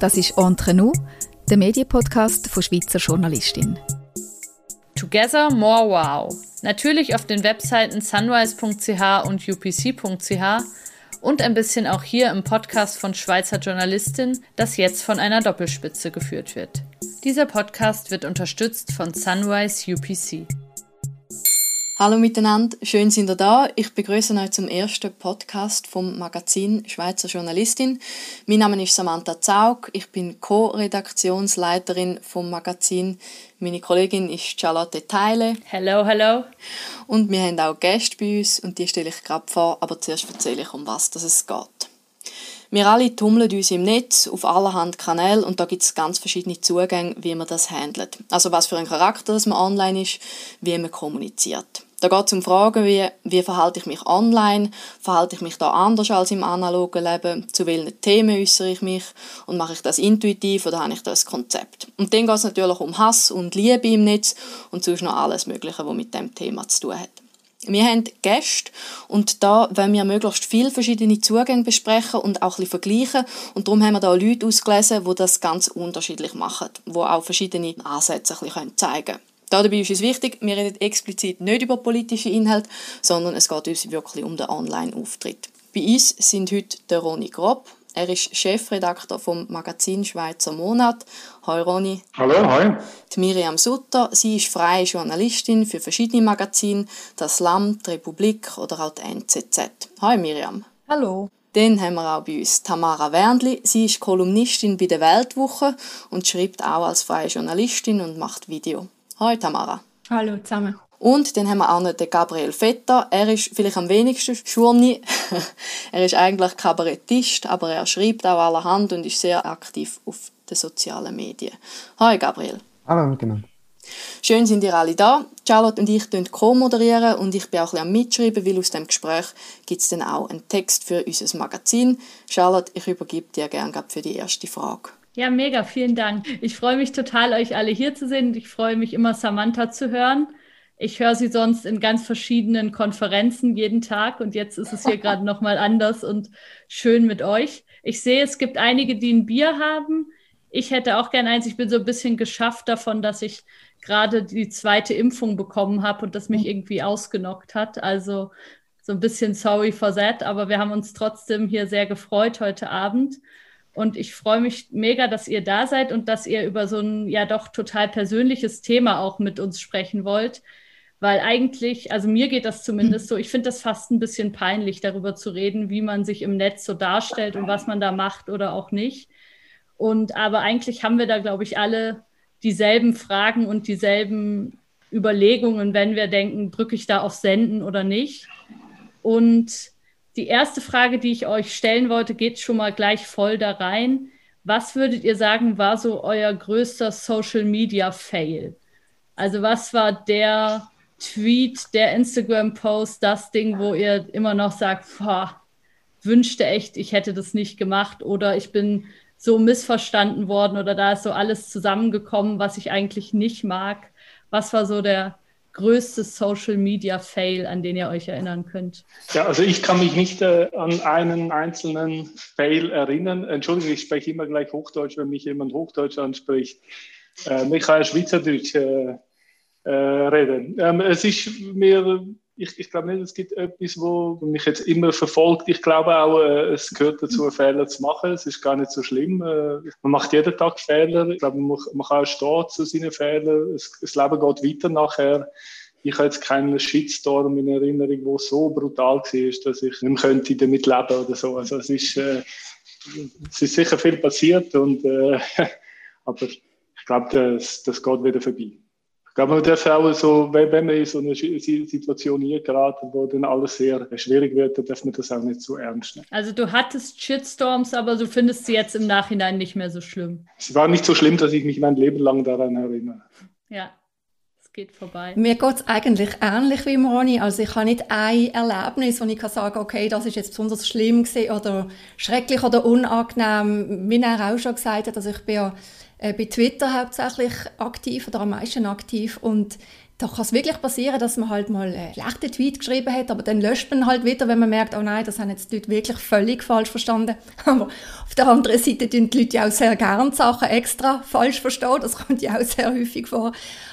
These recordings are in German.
Das ist Entre nous, der Medienpodcast von Schweizer Journalistin. Together More Wow. Natürlich auf den Webseiten sunrise.ch und upc.ch und ein bisschen auch hier im Podcast von Schweizer Journalistin, das jetzt von einer Doppelspitze geführt wird. Dieser Podcast wird unterstützt von Sunrise UPC. Hallo miteinander, schön sind ihr da. Ich begrüße euch zum ersten Podcast vom Magazin Schweizer Journalistin. Mein Name ist Samantha Zaug, ich bin Co-Redaktionsleiterin vom Magazin. Meine Kollegin ist Charlotte Teile. Hello, hello. Und wir haben auch Gäste bei uns und die stelle ich gerade vor, aber zuerst erzähle ich, um was es geht. Wir alle tummeln uns im Netz auf allerhand Kanälen und da gibt es ganz verschiedene Zugänge, wie man das handelt. Also was für ein Charakter das man online ist, wie man kommuniziert. Da geht es um Fragen wie, wie verhalte ich mich online, verhalte ich mich da anders als im analogen Leben, zu welchen Themen äußere ich mich und mache ich das intuitiv oder habe ich das Konzept. Und dann geht es natürlich um Hass und Liebe im Netz und sonst noch alles Mögliche, was mit dem Thema zu tun hat. Wir haben Gäste und da wollen wir möglichst viele verschiedene Zugänge besprechen und auch ein bisschen vergleichen. Und darum haben wir da Leute ausgelesen, die das ganz unterschiedlich machen, die auch verschiedene Ansätze ein bisschen zeigen können. Dabei ist es wichtig, wir reden explizit nicht über politische Inhalte, sondern es geht uns wirklich um den Online-Auftritt. Bei uns sind heute der Ronny Grob. Er ist Chefredakteur vom Magazin Schweizer Monat. Hallo Ronny. Hallo, hi. Die Miriam Sutter, sie ist freie Journalistin für verschiedene Magazine, das Land, die Republik oder auch die NZZ. Hallo Miriam. Hallo. Dann haben wir auch bei uns Tamara Wernli. Sie ist Kolumnistin bei der Weltwoche und schreibt auch als freie Journalistin und macht Video. Hallo Tamara. Hallo zusammen. Und dann haben wir auch noch den Gabriel Vetter. Er ist vielleicht am wenigsten Schurni. er ist eigentlich Kabarettist, aber er schreibt auch allerhand und ist sehr aktiv auf den sozialen Medien. Hallo Gabriel. Hallo miteinander. Schön sind ihr alle da. Charlotte und ich co-moderieren und ich bin auch ein bisschen am Mitschreiben, weil aus dem Gespräch gibt es dann auch einen Text für unser Magazin. Charlotte, ich übergebe dir gerne für die erste Frage. Ja, mega, vielen Dank. Ich freue mich total, euch alle hier zu sehen. Ich freue mich immer, Samantha zu hören. Ich höre sie sonst in ganz verschiedenen Konferenzen jeden Tag und jetzt ist es hier gerade nochmal anders und schön mit euch. Ich sehe, es gibt einige, die ein Bier haben. Ich hätte auch gern eins. Ich bin so ein bisschen geschafft davon, dass ich gerade die zweite Impfung bekommen habe und das mich irgendwie ausgenockt hat. Also so ein bisschen sorry for that, aber wir haben uns trotzdem hier sehr gefreut heute Abend. Und ich freue mich mega, dass ihr da seid und dass ihr über so ein ja doch total persönliches Thema auch mit uns sprechen wollt. Weil eigentlich, also mir geht das zumindest so, ich finde das fast ein bisschen peinlich, darüber zu reden, wie man sich im Netz so darstellt und was man da macht oder auch nicht. Und aber eigentlich haben wir da, glaube ich, alle dieselben Fragen und dieselben Überlegungen, wenn wir denken, drücke ich da auf Senden oder nicht. Und die erste Frage, die ich euch stellen wollte, geht schon mal gleich voll da rein. Was würdet ihr sagen, war so euer größter Social Media Fail? Also was war der Tweet, der Instagram-Post, das Ding, wo ihr immer noch sagt, boah, wünschte echt, ich hätte das nicht gemacht oder ich bin so missverstanden worden oder da ist so alles zusammengekommen, was ich eigentlich nicht mag. Was war so der größte Social Media Fail, an den ihr euch erinnern könnt? Ja, also ich kann mich nicht äh, an einen einzelnen Fail erinnern. Entschuldigung, ich spreche immer gleich Hochdeutsch, wenn mich jemand Hochdeutsch anspricht. Äh, ich kann Schweizerdeutsch äh, äh, reden. Ähm, es ist mir ich, ich glaube nicht, es gibt etwas, wo mich jetzt immer verfolgt. Ich glaube auch, äh, es gehört dazu, Fehler zu machen. Es ist gar nicht so schlimm. Äh, man macht jeden Tag Fehler. Ich glaube, man, man kann auch stehen zu seinen Fehlern. Es, das Leben geht weiter nachher. Ich habe jetzt keinen Shitstorm in Erinnerung, wo so brutal war, dass ich nicht könnte damit leben oder so. Also es ist, äh, es ist sicher viel passiert und äh, aber ich glaube, das, das geht wieder vorbei. Ich glaube, man darf auch so, wenn man in so eine Situation hier geraten, wo dann alles sehr schwierig wird, dann darf man das auch nicht so ernst nehmen. Also du hattest Shitstorms, aber du findest sie jetzt im Nachhinein nicht mehr so schlimm. Es war nicht so schlimm, dass ich mich mein Leben lang daran erinnere. Ja, es geht vorbei. Mir geht es eigentlich ähnlich wie Moni. Also ich habe nicht ein Erlebnis, wo ich kann sagen okay, das ist jetzt besonders schlimm gewesen oder schrecklich oder unangenehm. Wie er auch schon gesagt hat, also ich bin ja äh, bei Twitter hauptsächlich aktiv oder am meisten aktiv und da kann es wirklich passieren, dass man halt mal einen schlechten Tweet geschrieben hat, aber dann löscht man halt wieder, wenn man merkt, oh nein, das haben jetzt die Leute wirklich völlig falsch verstanden. Aber auf der anderen Seite tun die Leute ja auch sehr gerne Sachen extra falsch verstehen. Das kommt ja auch sehr häufig vor.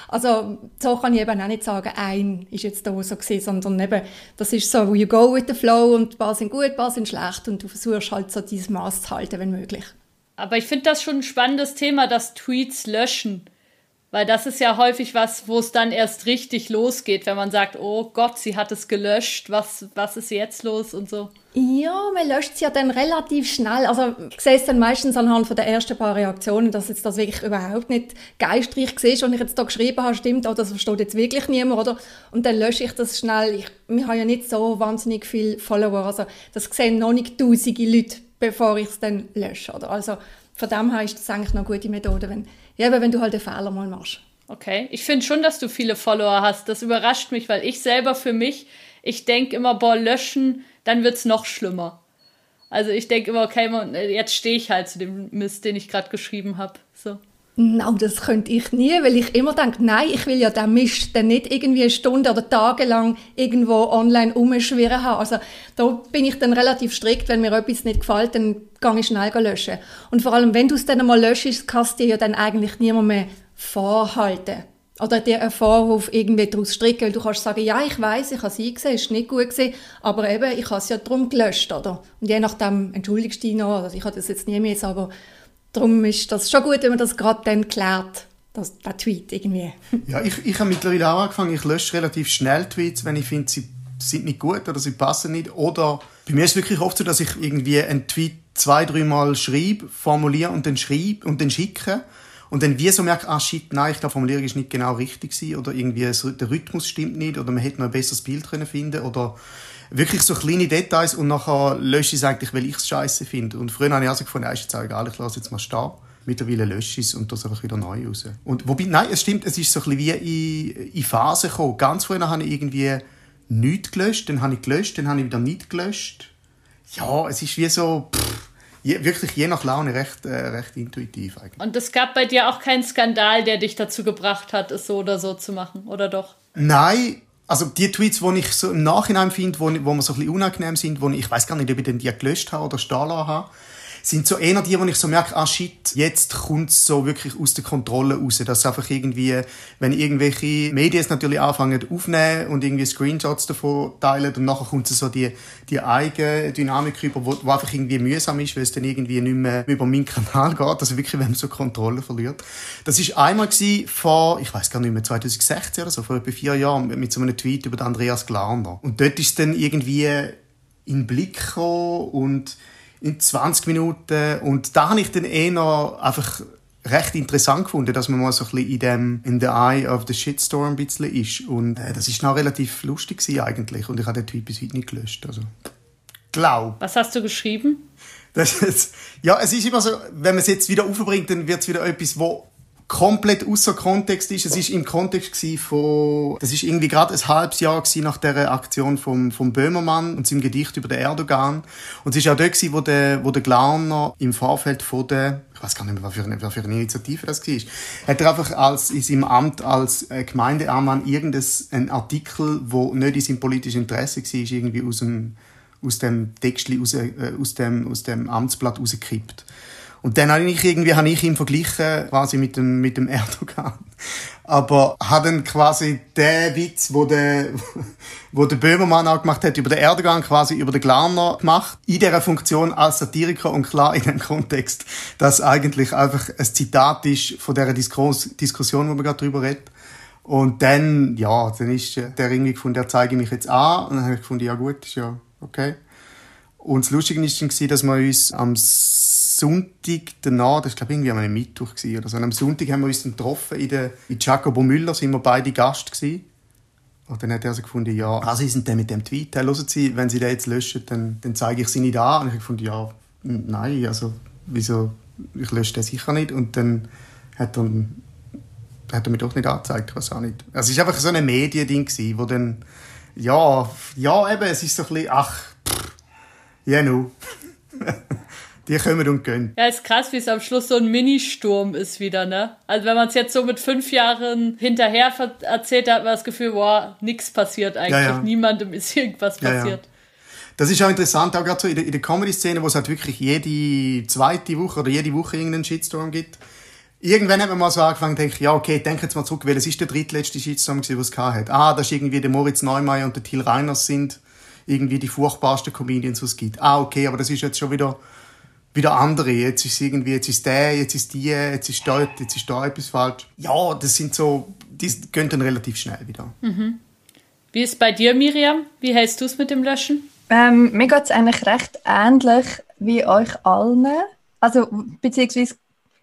Also so kann ich eben auch nicht sagen, ein ist jetzt da so gewesen, sondern eben, das ist so, you go with the flow und ein paar sind gut, ein paar sind schlecht und du versuchst halt so dieses Maß zu halten, wenn möglich. Aber ich finde das schon ein spannendes Thema, das Tweets löschen. Weil das ist ja häufig was, wo es dann erst richtig losgeht, wenn man sagt, oh Gott, sie hat es gelöscht, was, was ist jetzt los und so. Ja, man löscht es ja dann relativ schnell. Also ich sehe es dann meistens anhand von der ersten paar Reaktionen, dass jetzt das wirklich überhaupt nicht geistreich ist, was ich jetzt da geschrieben habe, stimmt, oh, das versteht jetzt wirklich niemand, oder? Und dann lösche ich das schnell. Ich, wir haben ja nicht so wahnsinnig viele Follower, also das sehen noch nicht tausende Leute, bevor ich es dann lösche, oder? Also von dem her ist das eigentlich noch eine gute Methode, wenn ja, wenn du halt den Fehler mal machst. Okay, ich finde schon, dass du viele Follower hast. Das überrascht mich, weil ich selber für mich, ich denke immer, boah, löschen, dann wird es noch schlimmer. Also ich denke immer, okay, jetzt stehe ich halt zu dem Mist, den ich gerade geschrieben habe. So. No, das könnte ich nie, weil ich immer denke, nein, ich will ja den Mist dann nicht irgendwie eine Stunde oder tagelang irgendwo online umschwirren haben. Also da bin ich dann relativ strikt, wenn mir etwas nicht gefällt, dann gehe ich schnell löschen. Und vor allem, wenn du es dann einmal löschst, kannst du dir ja dann eigentlich niemand mehr vorhalten. Oder dir einen Vorwurf irgendwie daraus stricken, weil du kannst sagen, ja, ich weiß, ich habe es eingesehen, es ist nicht gut gewesen, aber eben, ich habe es ja darum gelöscht, oder? Und je nachdem, entschuldigst du dich noch, also ich habe das jetzt nie mehr, aber Darum ist das schon gut, wenn man das gerade dann klärt, das, der Tweet irgendwie. Ja, ich, ich habe mittlerweile auch angefangen, ich lösche relativ schnell Tweets, wenn ich finde, sie sind nicht gut oder sie passen nicht. Oder bei mir ist es wirklich oft so, dass ich irgendwie einen Tweet zwei, dreimal schreibe, formuliere und dann schreibe und dann schicke. Und dann wie so merke, ah shit, nein, ich glaube, Formulierung ist nicht genau richtig gewesen, oder irgendwie der Rhythmus stimmt nicht oder man hätte noch ein besseres Bild können finden oder wirklich so kleine Details und nachher lösche ich es eigentlich, weil ich es scheiße finde. Und früher habe ich also gefunden, ist jetzt auch egal, ich lasse jetzt mal stehen. Mittlerweile lösche ich es und das einfach wieder neu raus. Und wobei, nein, es stimmt, es ist so ein bisschen wie in, in Phasen gekommen. Ganz früher habe ich irgendwie nichts gelöscht, dann habe ich gelöscht, dann habe ich wieder nicht gelöscht. Ja, es ist wie so, pff, je, wirklich je nach Laune recht, äh, recht intuitiv eigentlich. Und es gab bei dir auch keinen Skandal, der dich dazu gebracht hat, es so oder so zu machen, oder doch? Nein, also die Tweets, die ich so im Nachhinein finde, wo, wo mir so ein bisschen unangenehm sind, wo ich, ich weiß gar nicht, ob ich den die gelöscht habe oder stehen habe, sind so eher die, wo ich so merke, ah shit, jetzt kommt es so wirklich aus der Kontrolle raus. Dass einfach irgendwie, wenn irgendwelche Medien natürlich anfangen aufnehmen und irgendwie Screenshots davon teilen und nachher kommt so die, die eigene Dynamik rüber, wo, wo einfach irgendwie mühsam ist, weil es dann irgendwie nicht mehr über meinen Kanal geht, also wirklich, wenn man so Kontrolle verliert. Das ist einmal vor, ich weiß gar nicht mehr, 2016 oder so, vor etwa vier Jahren, mit so einem Tweet über Andreas Glarner. Und dort ist dann irgendwie in den Blick gekommen und in 20 Minuten. Und da habe ich dann eher einfach recht interessant gefunden, dass man mal so ein bisschen in dem in the eye of the shitstorm ein bisschen ist. Und äh, das ist noch relativ lustig eigentlich. Und ich habe den Tweet bis heute nicht gelöscht. Also, glaub. Was hast du geschrieben? Das ist, ja, es ist immer so, wenn man es jetzt wieder aufbringt, dann wird es wieder etwas, wo komplett außer Kontext ist. Es ist im Kontext von, das ist irgendwie gerade ein halbes Jahr nach der Aktion vom, vom Böhmermann und seinem Gedicht über den Erdogan. Und es ist auch dort gewesen, wo der, wo der Glarner im Vorfeld von der, ich weiß gar nicht mehr, was für eine, was für eine Initiative das war, hat er einfach als, in seinem Amt als äh, Gemeindeammann irgendeinen Artikel, wo nicht in seinem politischen Interesse war, irgendwie aus dem, aus dem Text, aus, äh, aus, dem, aus dem Amtsblatt rausgekippt. Und dann habe ich irgendwie, habe ich ihn verglichen, quasi mit dem, mit dem Erdogan. Aber hat dann quasi den Witz, wo der, wo der Böhmermann auch gemacht hat, über den Erdogan quasi über den Glarner gemacht. In dieser Funktion als Satiriker und klar in dem Kontext, dass eigentlich einfach ein Zitat ist von dieser Diskurs Diskussion, wo wir gerade drüber reden. Und dann, ja, dann ist der irgendwie gefunden, der zeige mich jetzt an. Und dann habe ich gefunden, ja gut, ist ja okay. Und das Lustige ist dann, dass wir uns am Sonntag danach, das war glaube ich irgendwie am Mittwoch oder so, am Sonntag haben wir uns dann getroffen in der, in Jacobo Müller, sind wir beide Gast gewesen. Und dann hat er so gefunden, ja, ah, Sie sind dann mit dem Tweet, hey, hören Sie, wenn Sie den jetzt löschen, dann, dann zeige ich Sie nicht an. Und ich habe gefunden, ja, nein, also, wieso, ich lösche den sicher nicht. Und dann hat er, hat er mich doch nicht angezeigt, was auch nicht. Also es war einfach so ein Mediending, wo dann, ja, ja, eben, es ist so ein bisschen, ach, ja, yeah, no. Die kommen und gehen. Ja, ist krass, wie es am Schluss so ein Ministurm ist wieder, ne? Also wenn man es jetzt so mit fünf Jahren hinterher erzählt, hat man das Gefühl, wow, nichts passiert eigentlich. Ja, ja. Niemandem ist irgendwas passiert. Ja, das ist auch interessant, auch gerade so in der, der Comedy-Szene, wo es halt wirklich jede zweite Woche oder jede Woche irgendeinen Shitstorm gibt. Irgendwann hat man mal so angefangen, denke ja, okay, denke jetzt mal zurück, welches ist der drittletzte Shitstorm, den es hat. Ah, das ist irgendwie der Moritz Neumeier und der Till Reiners sind irgendwie die furchtbarsten Comedians, die es gibt. Ah, okay, aber das ist jetzt schon wieder, wieder andere. Jetzt ist irgendwie, jetzt ist der, jetzt ist die, jetzt ist dort, jetzt ist da etwas falsch. Ja, das sind so, die gehen dann relativ schnell wieder. Mhm. Wie ist es bei dir, Miriam? Wie hältst du es mit dem Löschen? Ähm, mir geht es eigentlich recht ähnlich wie euch allen. Also, beziehungsweise,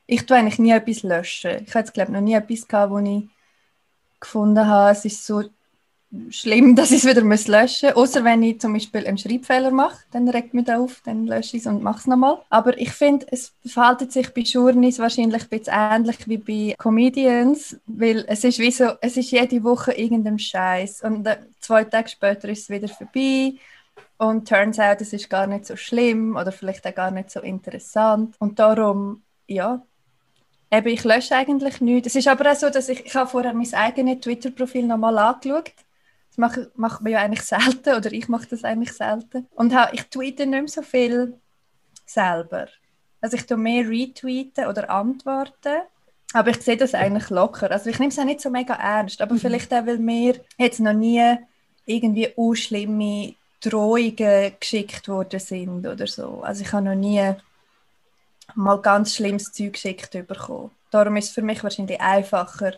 ich tue eigentlich nie etwas löschen. Ich habe jetzt, glaube noch nie etwas gehabt, wo ich gefunden habe, es ist so schlimm, dass ich es wieder löschen muss. Außer wenn ich zum Beispiel einen Schreibfehler mache, dann regt mich das auf, dann lösche ich es und mache es nochmal. Aber ich finde, es verhält sich bei Journeys wahrscheinlich ein bisschen ähnlich wie bei Comedians, weil es ist wie so, es ist jede Woche irgendein Scheiß und äh, zwei Tage später ist es wieder vorbei und turns out, es ist gar nicht so schlimm oder vielleicht auch gar nicht so interessant. Und darum, ja, eben, ich lösche eigentlich nichts. Es ist aber auch so, dass ich, ich habe vorher mein eigenes Twitter-Profil nochmal angeschaut. Das mache, macht man ja eigentlich selten oder ich mache das eigentlich selten. Und ich tweete nicht mehr so viel selber. Also ich tue mehr retweeten oder antworten. Aber ich sehe das eigentlich locker. Also ich nehme es auch nicht so mega ernst. Aber mhm. vielleicht auch, weil mir jetzt noch nie irgendwie unschlimme Drohungen geschickt worden sind oder so. Also ich habe noch nie mal ganz schlimmes Zeug geschickt bekommen. Darum ist es für mich wahrscheinlich einfacher,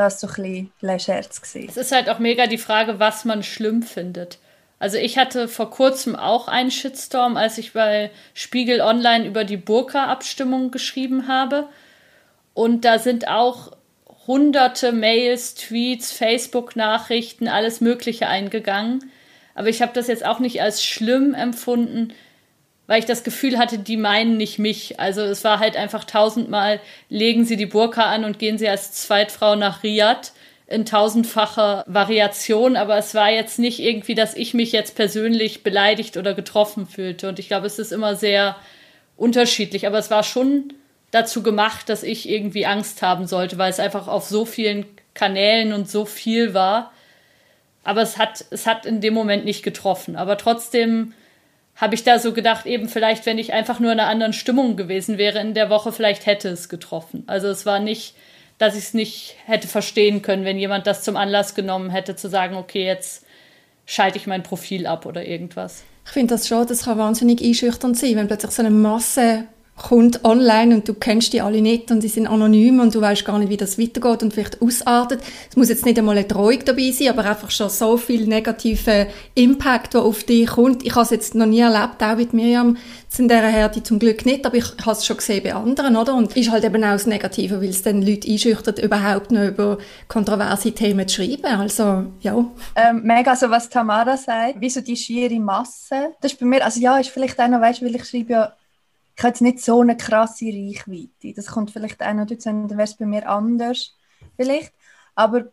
das so ein bisschen zu Es ist halt auch mega die Frage, was man schlimm findet. Also ich hatte vor kurzem auch einen Shitstorm, als ich bei Spiegel Online über die Burka-Abstimmung geschrieben habe. Und da sind auch hunderte Mails, Tweets, Facebook-Nachrichten, alles Mögliche eingegangen. Aber ich habe das jetzt auch nicht als schlimm empfunden, weil ich das Gefühl hatte, die meinen nicht mich. Also es war halt einfach tausendmal, legen Sie die Burka an und gehen Sie als Zweitfrau nach Riyadh in tausendfacher Variation, aber es war jetzt nicht irgendwie, dass ich mich jetzt persönlich beleidigt oder getroffen fühlte. Und ich glaube, es ist immer sehr unterschiedlich, aber es war schon dazu gemacht, dass ich irgendwie Angst haben sollte, weil es einfach auf so vielen Kanälen und so viel war aber es hat, es hat in dem Moment nicht getroffen. Aber trotzdem habe ich da so gedacht, eben vielleicht, wenn ich einfach nur in einer anderen Stimmung gewesen wäre in der Woche, vielleicht hätte es getroffen. Also es war nicht, dass ich es nicht hätte verstehen können, wenn jemand das zum Anlass genommen hätte, zu sagen, okay, jetzt schalte ich mein Profil ab oder irgendwas. Ich finde das schon, das kann wahnsinnig einschüchternd sein, wenn plötzlich so eine Masse kommt online und du kennst die alle nicht und die sind anonym und du weißt gar nicht, wie das weitergeht und vielleicht ausartet. Es muss jetzt nicht einmal eine Drohung dabei sein, aber einfach schon so viel negativer Impact, der auf dich kommt. Ich habe es jetzt noch nie erlebt, auch mit Miriam, in dieser Härte zum Glück nicht, aber ich habe es schon gesehen bei anderen, oder? Und ist halt eben auch das Negative, weil es dann Leute einschüchtert, überhaupt noch über kontroverse Themen zu schreiben. Also, ja. Ähm, mega, so was Tamara sagt, wie so die schiere Masse. Das ist bei mir, also ja, ist vielleicht noch, weißt du, weil ich schreibe ja ich habe jetzt nicht so eine krasse Reichweite. Das kommt vielleicht auch noch dazu, dann wäre es bei mir anders vielleicht. Aber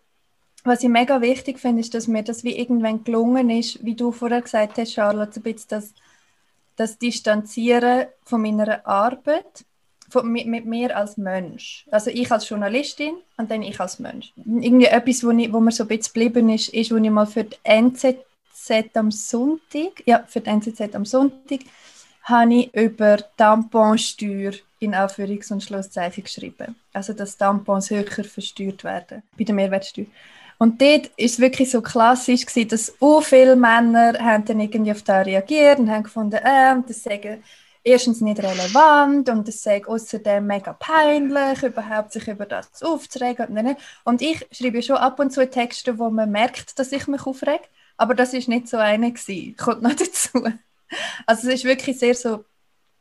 was ich mega wichtig finde, ist, dass mir das wie irgendwann gelungen ist, wie du vorher gesagt hast, Charlotte, ein bisschen das, das Distanzieren von meiner Arbeit von, mit, mit, mir als Mensch. Also ich als Journalistin und dann ich als Mensch. Irgendwie etwas, wo, ich, wo mir so ein bisschen geblieben ist, ist, wo ich mal für die NZZ am Sonntag, ja, für die NZZ am Sonntag habe ich über Tamponsteuer in Anführungs- und Schlusszeichen geschrieben. Also, dass Tampons höher versteuert werden bei der Mehrwertsteuer. Und dort war es wirklich so klassisch, gewesen, dass so viele Männer haben dann irgendwie auf das reagiert und haben gefunden, äh, das sei erstens nicht relevant und es sei außerdem mega peinlich, überhaupt sich über das aufzuregen. Und ich schreibe schon ab und zu Texte, wo man merkt, dass ich mich aufrege, aber das ist nicht so eine gewesen. Kommt noch dazu. Also es ist wirklich sehr so,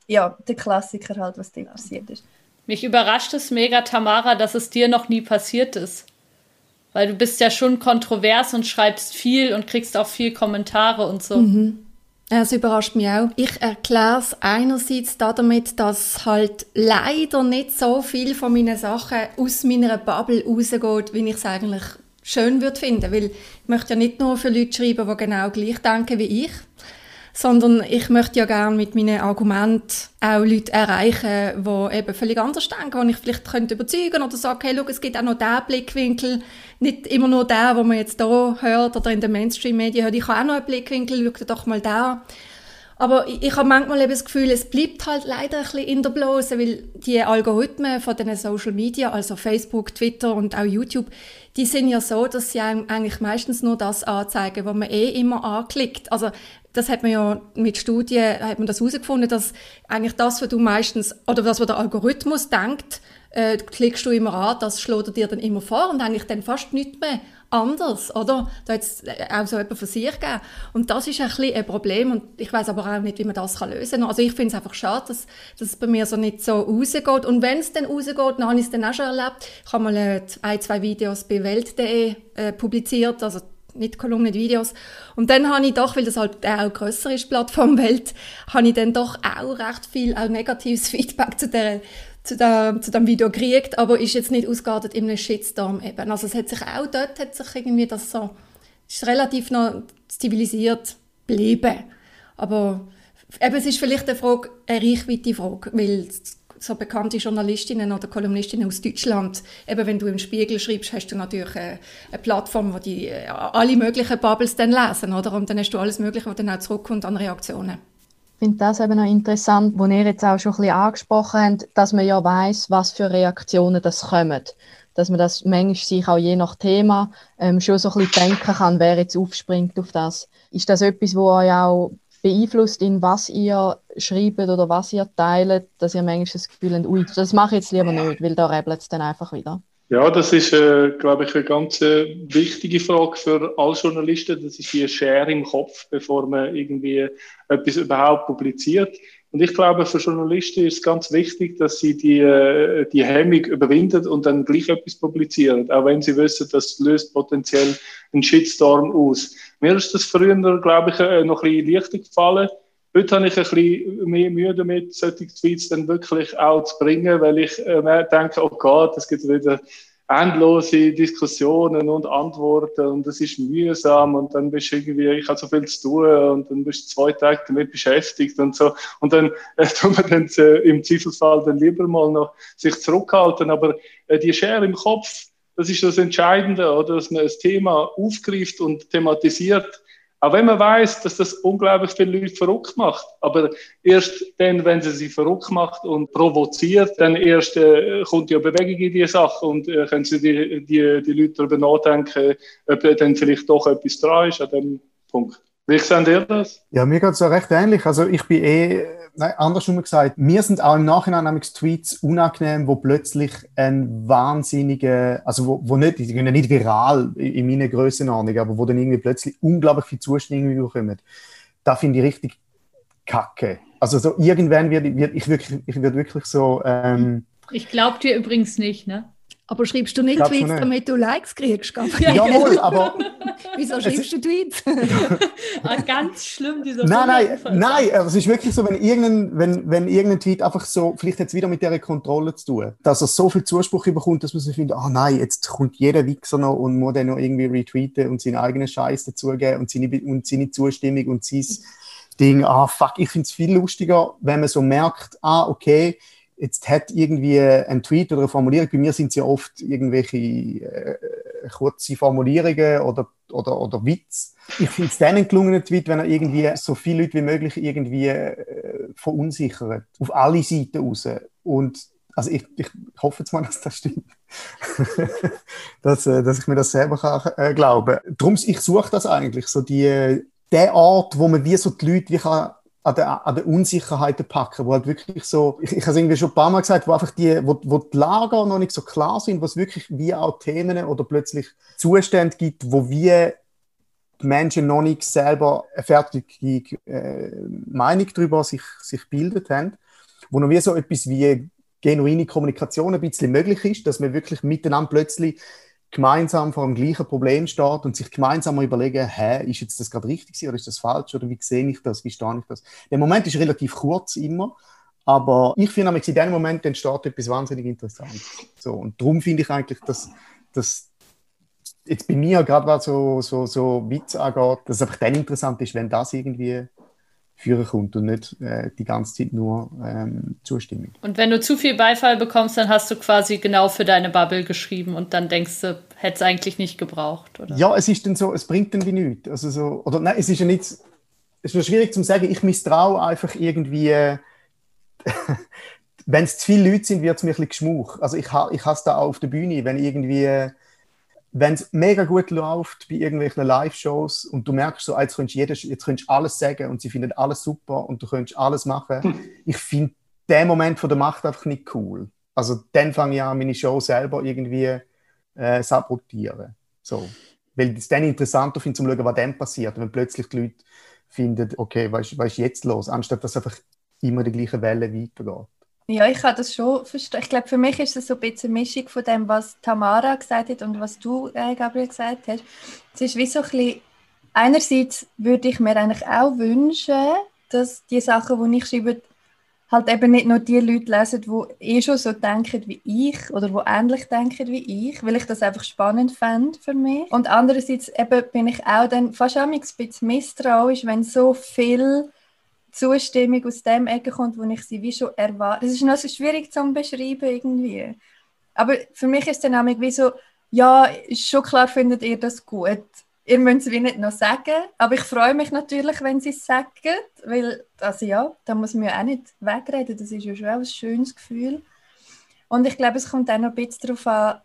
ja, der Klassiker halt, was dir passiert ist. Mich überrascht es mega, Tamara, dass es dir noch nie passiert ist. Weil du bist ja schon kontrovers und schreibst viel und kriegst auch viel Kommentare und so. Mhm. Es überrascht mich auch. Ich erkläre es einerseits damit, dass halt leider nicht so viel von meinen Sachen aus meiner Bubble rausgeht, wie ich es eigentlich schön würde finden. Weil ich möchte ja nicht nur für Leute schreiben, die genau gleich denken wie ich, sondern ich möchte ja gerne mit meinen Argumenten auch Leute erreichen, die eben völlig anders denken, die ich vielleicht könnte überzeugen oder sagen, hey, schau, es gibt auch noch diesen Blickwinkel, nicht immer nur der, den man jetzt hier hört oder in den Mainstream-Medien hört, ich habe auch noch einen Blickwinkel, schau doch mal da. Aber ich, ich habe manchmal eben das Gefühl, es bleibt halt leider ein bisschen in der Blase, weil die Algorithmen von den Social Media, also Facebook, Twitter und auch YouTube, die sind ja so, dass sie eigentlich meistens nur das anzeigen, was man eh immer anklickt. Also das hat man ja mit Studien hat man das herausgefunden, dass eigentlich das, was du meistens oder das, was der Algorithmus denkt, äh, klickst du immer an, das schlägt er dir dann immer vor und eigentlich dann fast nichts mehr anders, oder? Da hat es äh, auch so etwas für sich gegeben. Und das ist ein bisschen ein Problem und ich weiß aber auch nicht, wie man das lösen kann. Also ich finde es einfach schade, dass, dass es bei mir so nicht so rausgeht. Und wenn es dann rausgeht, dann habe ich es dann auch schon erlebt. Ich habe mal äh, ein, zwei Videos bei Welt.de äh, publiziert, also nicht Kolumnen, nicht Videos. Und dann habe ich doch, weil das halt auch grösser ist, Plattform Welt, habe ich dann doch auch recht viel auch negatives Feedback zu der zu, der, zu dem Video gekriegt, aber ist jetzt nicht ausgeartet in einem Shitstorm eben. Also es hat sich auch dort hat sich irgendwie das so, ist relativ noch zivilisiert geblieben. Aber eben, es ist vielleicht eine Frage, eine Reichweite-Frage, weil so bekannte Journalistinnen oder Kolumnistinnen aus Deutschland, eben wenn du im Spiegel schreibst, hast du natürlich eine, eine Plattform, wo die äh, alle möglichen Bubbles dann lesen, oder? Und dann hast du alles Mögliche, was dann auch zurückkommt an Reaktionen. Ich finde das eben noch interessant, wo ihr jetzt auch schon ein bisschen angesprochen habt, dass man ja weiß, was für Reaktionen das kommen. Dass man das manchmal sich auch je nach Thema ähm, schon so ein bisschen denken kann, wer jetzt aufspringt auf das. Ist das etwas, wo euch auch beeinflusst, in was ihr schreibt oder was ihr teilt, dass ihr manchmal das Gefühl habt, ui, das mache ich jetzt lieber nicht, weil da rebelt es dann einfach wieder? Ja, das ist, äh, glaube ich, eine ganz äh, wichtige Frage für alle Journalisten. Das ist die Share im Kopf, bevor man irgendwie etwas überhaupt publiziert. Und ich glaube, für Journalisten ist es ganz wichtig, dass sie die, äh, die Hemmung überwinden und dann gleich etwas publizieren, auch wenn sie wissen, das löst potenziell einen Shitstorm aus. Mir ist das früher, glaube ich, äh, noch ein bisschen leichter gefallen. Heute habe ich ein bisschen mehr Mühe damit, solche Tweets dann wirklich auch zu bringen, weil ich äh, denke, oh Gott, es gibt wieder endlose Diskussionen und Antworten und es ist mühsam und dann bist du irgendwie, ich habe so viel zu tun und dann bist du zwei Tage damit beschäftigt und so. Und dann äh, tun wir dann äh, im Zweifelsfall dann lieber mal noch sich zurückhalten, aber äh, die Schere im Kopf, das ist das Entscheidende, oder dass man das Thema aufgreift und thematisiert auch wenn man weiß, dass das unglaublich viele Leute verrückt macht. Aber erst dann, wenn sie sie verrückt macht und provoziert, dann erst äh, kommt ja Bewegung in die Sache und äh, können sie die, die, die Leute darüber nachdenken, ob dann vielleicht doch etwas dran ist an dem Punkt. Wie seht ihr das? Ja, mir geht es ja recht ähnlich. Also ich bin eh nein, andersrum gesagt, mir sind auch im Nachhinein nämlich Tweets unangenehm, wo plötzlich ein wahnsinniger, also wo, wo nicht, die gehen nicht viral in meiner Größenordnung, aber wo dann irgendwie plötzlich unglaublich viel Zustimmung bekommen. Da finde ich richtig kacke. Also so irgendwann wird, wird ich wirklich, ich werde wirklich so. Ähm, ich glaube dir übrigens nicht, ne? Aber schreibst du nicht Tweets, nicht. damit du Likes kriegst, Gabriel? Jawohl, aber... Wieso schreibst du Tweets? ah, ganz schlimm, dieser Nein, nein, nein, es ist wirklich so, wenn irgendein, wenn, wenn irgendein Tweet einfach so, vielleicht jetzt wieder mit dieser Kontrolle zu tun, dass er so viel Zuspruch bekommt, dass man sich findet, ah oh nein, jetzt kommt jeder Wichser noch und muss dann noch irgendwie retweeten und seinen eigenen Scheiß dazugeben und seine, und seine Zustimmung und sein Ding, ah fuck, ich finde es viel lustiger, wenn man so merkt, ah okay, jetzt hat irgendwie ein Tweet oder eine Formulierung, bei mir sind es ja oft irgendwelche äh, kurze Formulierungen oder, oder, oder Witz. Ich finde es dann ein gelungener Tweet, wenn er irgendwie so viele Leute wie möglich irgendwie äh, verunsichert. Auf alle Seiten raus. Und also ich, ich hoffe jetzt mal, dass das stimmt. dass, äh, dass ich mir das selber kann, äh, glauben kann. Darum, ich suche das eigentlich, so die, der Ort, wo man wie so die Leute wie kann an der, an der Unsicherheiten packen, wo halt wirklich so, ich, ich habe es irgendwie schon ein paar Mal gesagt, wo einfach die, wo, wo die Lager noch nicht so klar sind, wo es wirklich wie auch Themen oder plötzlich Zustände gibt, wo wir Menschen noch nicht selber eine fertige äh, Meinung darüber sich, sich bildet haben, wo noch wie so etwas wie genuine Kommunikation ein bisschen möglich ist, dass wir wirklich miteinander plötzlich gemeinsam vor dem gleichen Problem steht und sich gemeinsam mal überlegen, hä, ist jetzt das gerade richtig oder ist das falsch oder wie sehe ich das, wie stehe ich das? Der Moment ist relativ kurz immer, aber ich finde in dem Moment entsteht etwas wahnsinnig Interessantes. So, und darum finde ich eigentlich, dass, dass jetzt bei mir gerade was so, so, so Witz angeht, dass es einfach dann interessant ist, wenn das irgendwie führen kommt und nicht äh, die ganze Zeit nur ähm, Zustimmung. Und wenn du zu viel Beifall bekommst, dann hast du quasi genau für deine Bubble geschrieben und dann denkst du, hätte es eigentlich nicht gebraucht, oder? Ja, es ist dann so, es bringt dann wie nichts. Also so, oder nein, es ist ja nicht, es ist schwierig zu sagen, ich misstraue einfach irgendwie, wenn es zu viele Leute sind, wird es mir ein bisschen geschmuch. Also ich, ich hasse da auch auf der Bühne, wenn irgendwie wenn es mega gut läuft bei irgendwelchen Live-Shows und du merkst so, ah, jetzt könntest, jedes, jetzt könntest alles sagen und sie finden alles super und du könntest alles machen. Hm. Ich finde den Moment von der Macht einfach nicht cool. Also dann fange ich an, meine Show selber irgendwie äh, sabotieren. So. Weil ich es dann interessanter finde, zu schauen, was dann passiert. Wenn plötzlich die Leute finden, okay, was ist jetzt los? Anstatt dass einfach immer die gleiche Welle weitergeht. Ja, ich kann das schon verstehen. Ich glaube, für mich ist es so ein bisschen eine Mischung von dem, was Tamara gesagt hat und was du, äh, Gabriel, gesagt hast. Es ist wie so ein bisschen, einerseits würde ich mir eigentlich auch wünschen, dass die Sachen, die ich schreibe, halt eben nicht nur die Leute lesen, die eh schon so denken wie ich oder die ähnlich denken wie ich, weil ich das einfach spannend fände für mich. Und andererseits eben bin ich auch dann fast ein bisschen misstrauisch, wenn so viel Zustimmung aus dem Ecke kommt, wo ich sie wie schon erwarte. Es ist noch so schwierig zu beschreiben irgendwie. Aber für mich ist es dann wie so, ja, ist schon klar findet ihr das gut. Ihr müsst es wie nicht noch sagen, aber ich freue mich natürlich, wenn sie es sagen, weil, also ja, da muss man ja auch nicht wegreden, das ist ja schon ein schönes Gefühl. Und ich glaube, es kommt auch noch ein bisschen darauf an,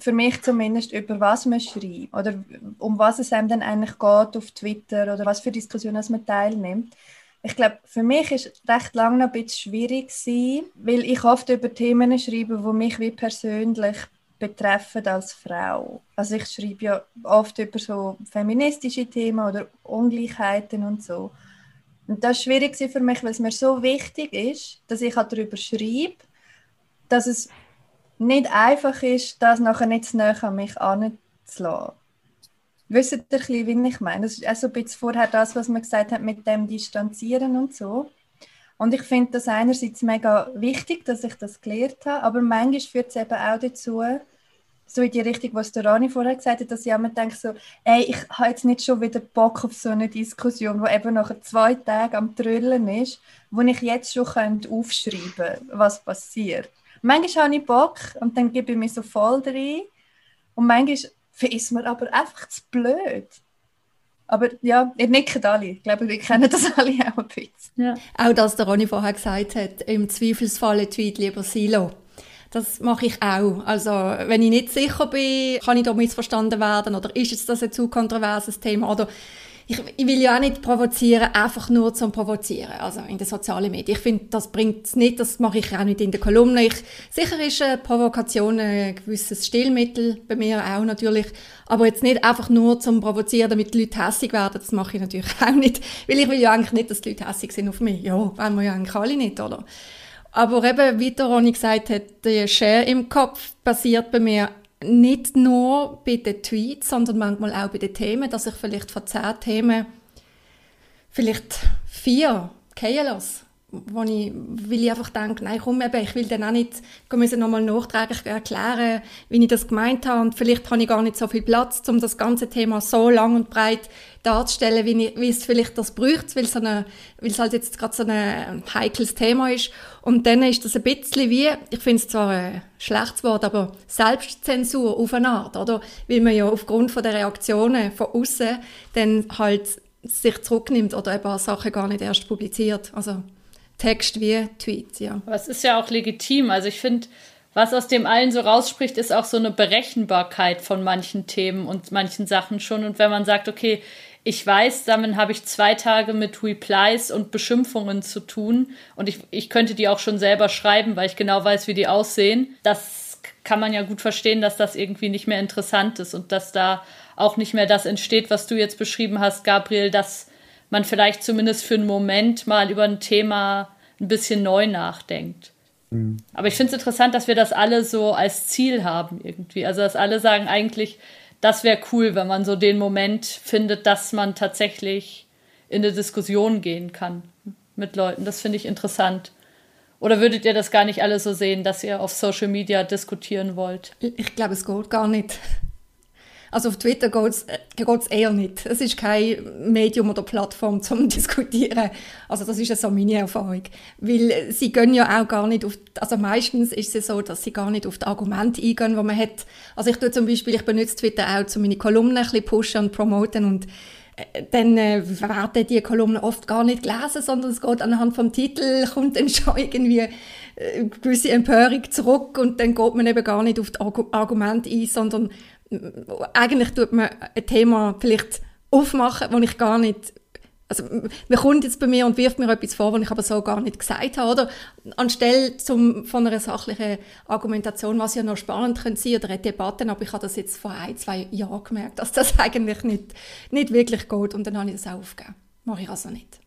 für mich zumindest, über was man schreibt oder um was es einem dann eigentlich geht auf Twitter oder was für Diskussionen man teilnimmt. Ich glaube, für mich ist recht lange noch ein bisschen schwierig gewesen, weil ich oft über Themen schreibe, die mich wie persönlich betreffen als Frau. Also ich schreibe ja oft über so feministische Themen oder Ungleichheiten und so. Und das war schwierig für mich, weil es mir so wichtig ist, dass ich halt darüber schreibe, dass es nicht einfach ist, das nachher nicht zu näher an mich anzulassen. Wisst ihr ein bisschen, wie ich meine? Das ist auch so ein bisschen vorher das, was man gesagt hat mit dem Distanzieren und so. Und ich finde das einerseits mega wichtig, dass ich das gelernt habe, aber manchmal führt es eben auch dazu, so in die Richtung, was der Rani vorher gesagt hat, dass ich immer denke so, ey, ich habe jetzt nicht schon wieder Bock auf so eine Diskussion, wo eben nach zwei Tagen am Trüllen ist, wo ich jetzt schon aufschreiben könnte, was passiert. Manchmal habe ich Bock und dann gebe ich mich so voll rein. Und manchmal ist mir aber einfach zu blöd. Aber ja, ihr nickt alle. Ich glaube, wir kennen das alle auch ein bisschen. Ja. Auch das, der Ronny vorher gesagt hat, im Zweifelsfall Tweet lieber Silo. Das mache ich auch. Also, wenn ich nicht sicher bin, kann ich da missverstanden werden oder ist jetzt das ein zu kontroverses Thema oder ich, ich, will ja auch nicht provozieren, einfach nur zum Provozieren, also in den sozialen Medien. Ich finde, das bringt es nicht, das mache ich auch nicht in der Kolumne. Ich, sicher ist eine Provokation ein gewisses Stilmittel, bei mir auch natürlich, aber jetzt nicht einfach nur zum Provozieren, damit die Leute hässig werden, das mache ich natürlich auch nicht, weil ich will ja eigentlich nicht, dass die Leute hässig sind auf mich. Ja, wollen wir ja eigentlich alle nicht, oder? Aber eben, wie der Ronny gesagt hat, der Share im Kopf passiert bei mir nicht nur bei den Tweets, sondern manchmal auch bei den Themen, dass ich vielleicht von zehn Themen vielleicht vier lasse wo ich, weil ich einfach denke, nein, komm eben, ich will dann auch nicht müssen nochmal nachträglich erklären, wie ich das gemeint habe. Und vielleicht habe ich gar nicht so viel Platz, um das ganze Thema so lang und breit darzustellen, wie, ich, wie es vielleicht das braucht, weil, so eine, weil es halt jetzt gerade so ein heikles Thema ist. Und dann ist das ein bisschen wie, ich finde es zwar ein schlechtes Wort, aber Selbstzensur auf eine Art, oder? Weil man ja aufgrund von der Reaktionen von außen dann halt sich zurücknimmt oder ein paar Sachen gar nicht erst publiziert, also Text wie Tweets, ja. Aber ist ja auch legitim. Also ich finde, was aus dem allen so rausspricht, ist auch so eine Berechenbarkeit von manchen Themen und manchen Sachen schon. Und wenn man sagt, okay, ich weiß, damit habe ich zwei Tage mit Replies und Beschimpfungen zu tun und ich, ich könnte die auch schon selber schreiben, weil ich genau weiß, wie die aussehen. Das kann man ja gut verstehen, dass das irgendwie nicht mehr interessant ist und dass da auch nicht mehr das entsteht, was du jetzt beschrieben hast, Gabriel, dass man vielleicht zumindest für einen Moment mal über ein Thema ein bisschen neu nachdenkt. Mhm. Aber ich finde es interessant, dass wir das alle so als Ziel haben irgendwie. Also dass alle sagen eigentlich, das wäre cool, wenn man so den Moment findet, dass man tatsächlich in eine Diskussion gehen kann mit Leuten. Das finde ich interessant. Oder würdet ihr das gar nicht alle so sehen, dass ihr auf Social Media diskutieren wollt? Ich glaube, es geht gar nicht. Also auf Twitter geht es äh, eher nicht. Es ist kein Medium oder Plattform zum Diskutieren. Also das ist so meine Erfahrung. Weil sie gehen ja auch gar nicht auf, also meistens ist es so, dass sie gar nicht auf die Argumente eingehen, die man hat. Also ich tue zum Beispiel, ich benutze Twitter auch, um meine Kolumnen ein bisschen pushen und promoten und äh, dann äh, werden die Kolumnen oft gar nicht gelesen, sondern es geht anhand vom Titel, kommt dann schon irgendwie äh, gewisse Empörung zurück und dann geht man eben gar nicht auf die Argumente ein, sondern eigentlich tut man ein Thema vielleicht aufmachen, wo ich gar nicht also man kommt jetzt bei mir und wirft mir etwas vor, was ich aber so gar nicht gesagt habe, oder? Anstelle zum, von einer sachlichen Argumentation, was ja noch spannend könnte sein, oder eine Debatte, aber ich habe das jetzt vor ein, zwei Jahren gemerkt, dass das eigentlich nicht, nicht wirklich geht und dann habe ich das auch aufgegeben. Mache ich also nicht.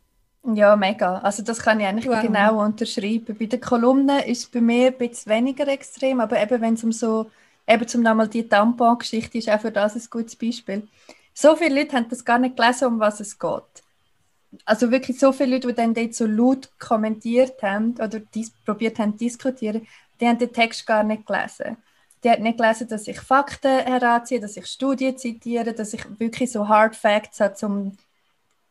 Ja, mega. Also das kann ich eigentlich wow. genau unterschreiben. Bei den Kolumnen ist es bei mir ein bisschen weniger extrem, aber eben wenn es um so eben zum nochmal die Tampon-Geschichte ist auch für das ein gutes Beispiel. So viele Leute haben das gar nicht gelesen, um was es geht. Also wirklich so viele Leute, die dann dort so laut kommentiert haben oder probiert haben zu diskutieren, die haben den Text gar nicht gelesen. Die haben nicht gelesen, dass ich Fakten heranziehe, dass ich Studien zitiere, dass ich wirklich so Hard Facts habe, zum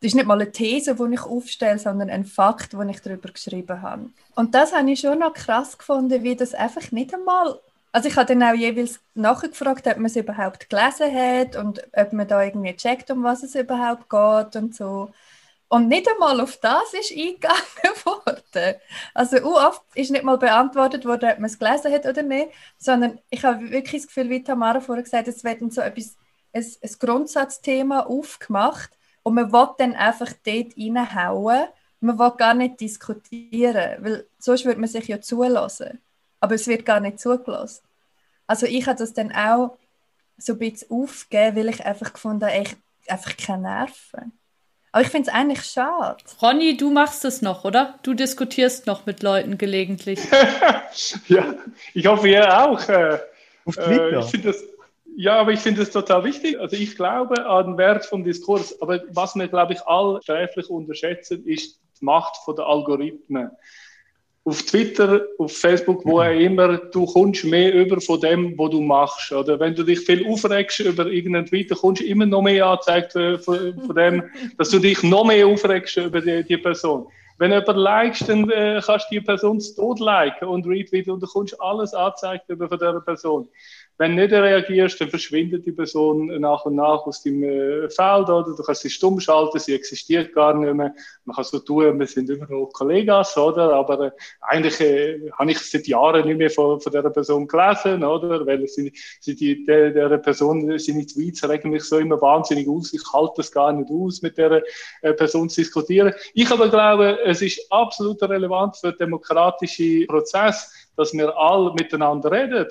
das ist nicht mal eine These, die ich aufstelle, sondern ein Fakt, den ich darüber geschrieben habe. Und das habe ich schon noch krass gefunden, wie das einfach nicht einmal also ich habe dann auch jeweils nachgefragt, ob man es überhaupt gelesen hat und ob man da irgendwie checkt, um was es überhaupt geht und so. Und nicht einmal auf das ist eingegangen worden. Also oft ist nicht mal beantwortet worden, ob man es gelesen hat oder nicht, sondern ich habe wirklich das Gefühl, wie Tamara vorher gesagt hat, es wird so etwas, ein, ein Grundsatzthema aufgemacht und man will dann einfach dort reinhauen. Man will gar nicht diskutieren, weil sonst würde man sich ja zulassen aber es wird gar nicht zugelassen. Also ich habe das dann auch so ein bisschen aufgegeben, weil ich einfach gefunden habe, ich einfach keine Nerven. Aber ich finde es eigentlich schade. Ronny, du machst es noch, oder? Du diskutierst noch mit Leuten gelegentlich. ja, ich hoffe, ihr auch. Äh? Äh, ich das, ja, aber ich finde es total wichtig. Also ich glaube an den Wert vom Diskurs. Aber was wir, glaube ich, alle sträflich unterschätzen, ist die Macht der Algorithmen auf Twitter, auf Facebook, wo auch immer, du kommst mehr über von dem, was du machst. Oder wenn du dich viel aufregst über irgendeinen Twitter, kommst du immer noch mehr angezeigt äh, von, von dem, dass du dich noch mehr aufregst über die, die Person. Wenn du jemanden likest, dann äh, kannst du die Person tot liken und retweeten und du kommst alles angezeigt über von dieser Person. Wenn du nicht reagierst, dann verschwindet die Person nach und nach aus deinem äh, Feld, oder? Du kannst sie stumm schalten, sie existiert gar nicht mehr. Man kann so tun, wir sind immer noch Kollegas, oder? Aber äh, eigentlich äh, habe ich seit Jahren nicht mehr von, von dieser Person gelesen, oder? Weil sie, sie die, der, der Person, seine Tweets regen mich so immer wahnsinnig aus. Ich halte das gar nicht aus, mit der äh, Person zu diskutieren. Ich aber glaube, es ist absolut relevant für den demokratischen Prozess, dass wir alle miteinander reden.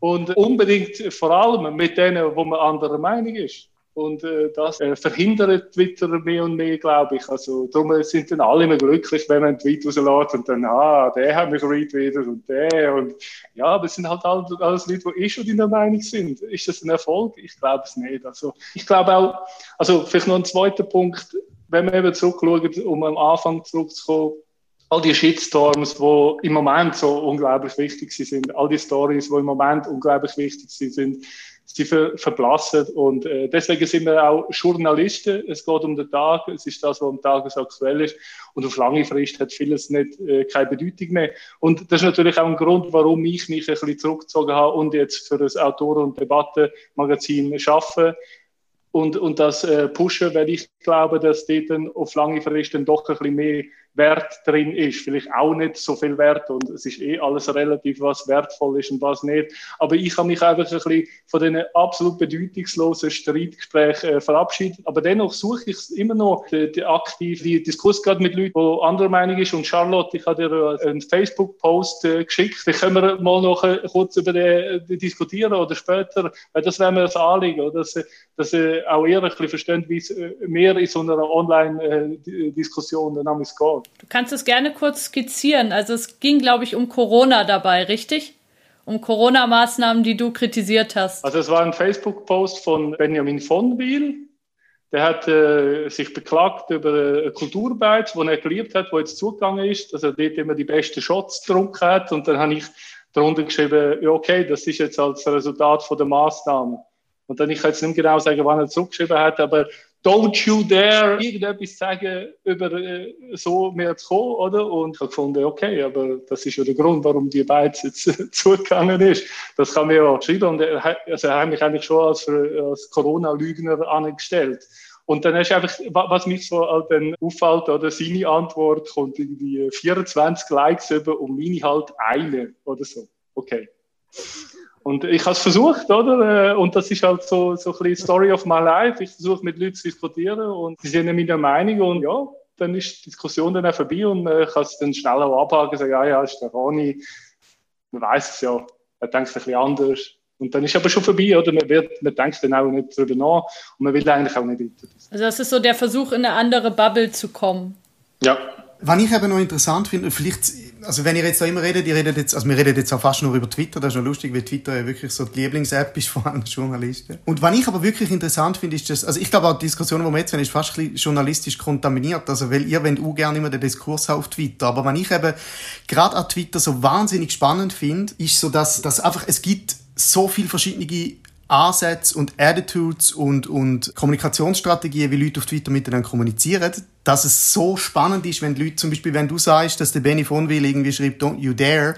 Und unbedingt vor allem mit denen, wo man anderer Meinung ist. Und äh, das äh, verhindert Twitter mehr und mehr, glaube ich. Also darum sind dann alle immer glücklich, wenn man einen Tweet rauslässt und dann, ah, der hat mich retweetet und der. Und ja, aber es sind halt alles, alles Leute, die eh schon in der Meinung sind. Ist das ein Erfolg? Ich glaube es nicht. Also ich glaube auch, also vielleicht noch ein zweiter Punkt, wenn man eben zurückschaut, um am Anfang zurückzukommen, all die Shitstorms, die im Moment so unglaublich wichtig sind, all die Stories, die im Moment unglaublich wichtig sind, sie ver verblassen. Und äh, deswegen sind wir auch Journalisten. Es geht um den Tag, es ist das, was am Tag aktuell ist. Und auf lange Frist hat vieles nicht, äh, keine Bedeutung mehr. Und das ist natürlich auch ein Grund, warum ich mich ein bisschen zurückgezogen habe und jetzt für das Autoren- und Debattenmagazin schaffe und, und das äh, pushen, weil ich glaube, dass dort auf lange Frist dann doch ein bisschen mehr Wert drin ist. Vielleicht auch nicht so viel Wert und es ist eh alles relativ, was wertvoll ist und was nicht. Aber ich habe mich einfach ein bisschen von diesen absolut bedeutungslosen Streitgesprächen äh, verabschiedet. Aber dennoch suche ich immer noch den, den aktiven Diskurs gerade mit Leuten, die anderer Meinung ist. Und Charlotte, ich habe dir einen Facebook-Post äh, geschickt. Da können wir mal noch äh, kurz über den, diskutieren oder später, weil das wäre mir das Anliegen, oder? dass, dass auch ihr ein bisschen versteht, wie es mehr in so einer Online-Diskussion dann geht. Du kannst es gerne kurz skizzieren. Also es ging, glaube ich, um Corona dabei, richtig? Um Corona-Maßnahmen, die du kritisiert hast. Also es war ein Facebook-Post von Benjamin von Wiel. Der hat äh, sich beklagt über eine Kulturbeiz, wo er geliebt hat, wo jetzt zugegangen ist, dass er dort immer die besten Shots gedruckt hat. Und dann habe ich darunter geschrieben, ja okay, das ist jetzt als Resultat von der Maßnahmen. Und dann, ich kann jetzt nicht genau sagen, wann er zurückgeschrieben hat, aber don't you dare irgendetwas sagen, über äh, so mehr zu kommen, oder? Und ich habe gefunden, okay, aber das ist ja der Grund, warum die beiden jetzt zugegangen ist. Das kann mir ja schreiben. Und er, also hat mich eigentlich schon als, als Corona-Lügner angestellt. Und dann ist einfach, was mich so halt dann auffällt, oder seine Antwort kommt irgendwie 24 Likes über und meine halt eine oder so. Okay. Und ich habe es versucht, oder? Äh, und das ist halt so, so ein bisschen Story of my life. Ich versuche mit Leuten zu diskutieren und sie sind meiner Meinung und ja, dann ist die Diskussion dann auch vorbei und ich kann es dann schnell auch abhaken und sagen, ja, ja, ist der Ronny. Man weiß es ja, er denkt ein bisschen anders. Und dann ist aber schon vorbei, oder? Man, wird, man denkt dann auch nicht darüber nach und man will eigentlich auch nicht weiter. Also das ist so der Versuch, in eine andere Bubble zu kommen. Ja. Was ich eben noch interessant finde, vielleicht, also wenn ihr jetzt da immer redet, ihr redet jetzt, also wir reden jetzt auch fast nur über Twitter, das ist noch lustig, weil Twitter ja wirklich so die Lieblings-App ist von allen Journalisten. Und was ich aber wirklich interessant finde, ist, dass, also ich glaube auch die Diskussion, die wir jetzt haben, ist fast ein journalistisch kontaminiert, also weil ihr wollt auch gerne immer den Diskurs auf Twitter, aber was ich eben gerade an Twitter so wahnsinnig spannend finde, ist so, dass, dass einfach, es gibt so viele verschiedene Ansätze und Attitudes und, und Kommunikationsstrategien, wie Leute auf Twitter miteinander kommunizieren, dass es so spannend ist, wenn Leute, zum Beispiel, wenn du sagst, dass der Benny von Will irgendwie schreibt, don't you dare,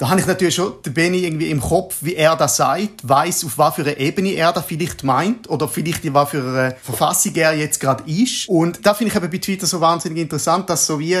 da habe ich natürlich schon den Benny irgendwie im Kopf, wie er das sagt, weiß auf was für eine Ebene er da vielleicht meint oder vielleicht in was für eine Verfassung er jetzt gerade ist. Und da finde ich eben bei Twitter so wahnsinnig interessant, dass so wie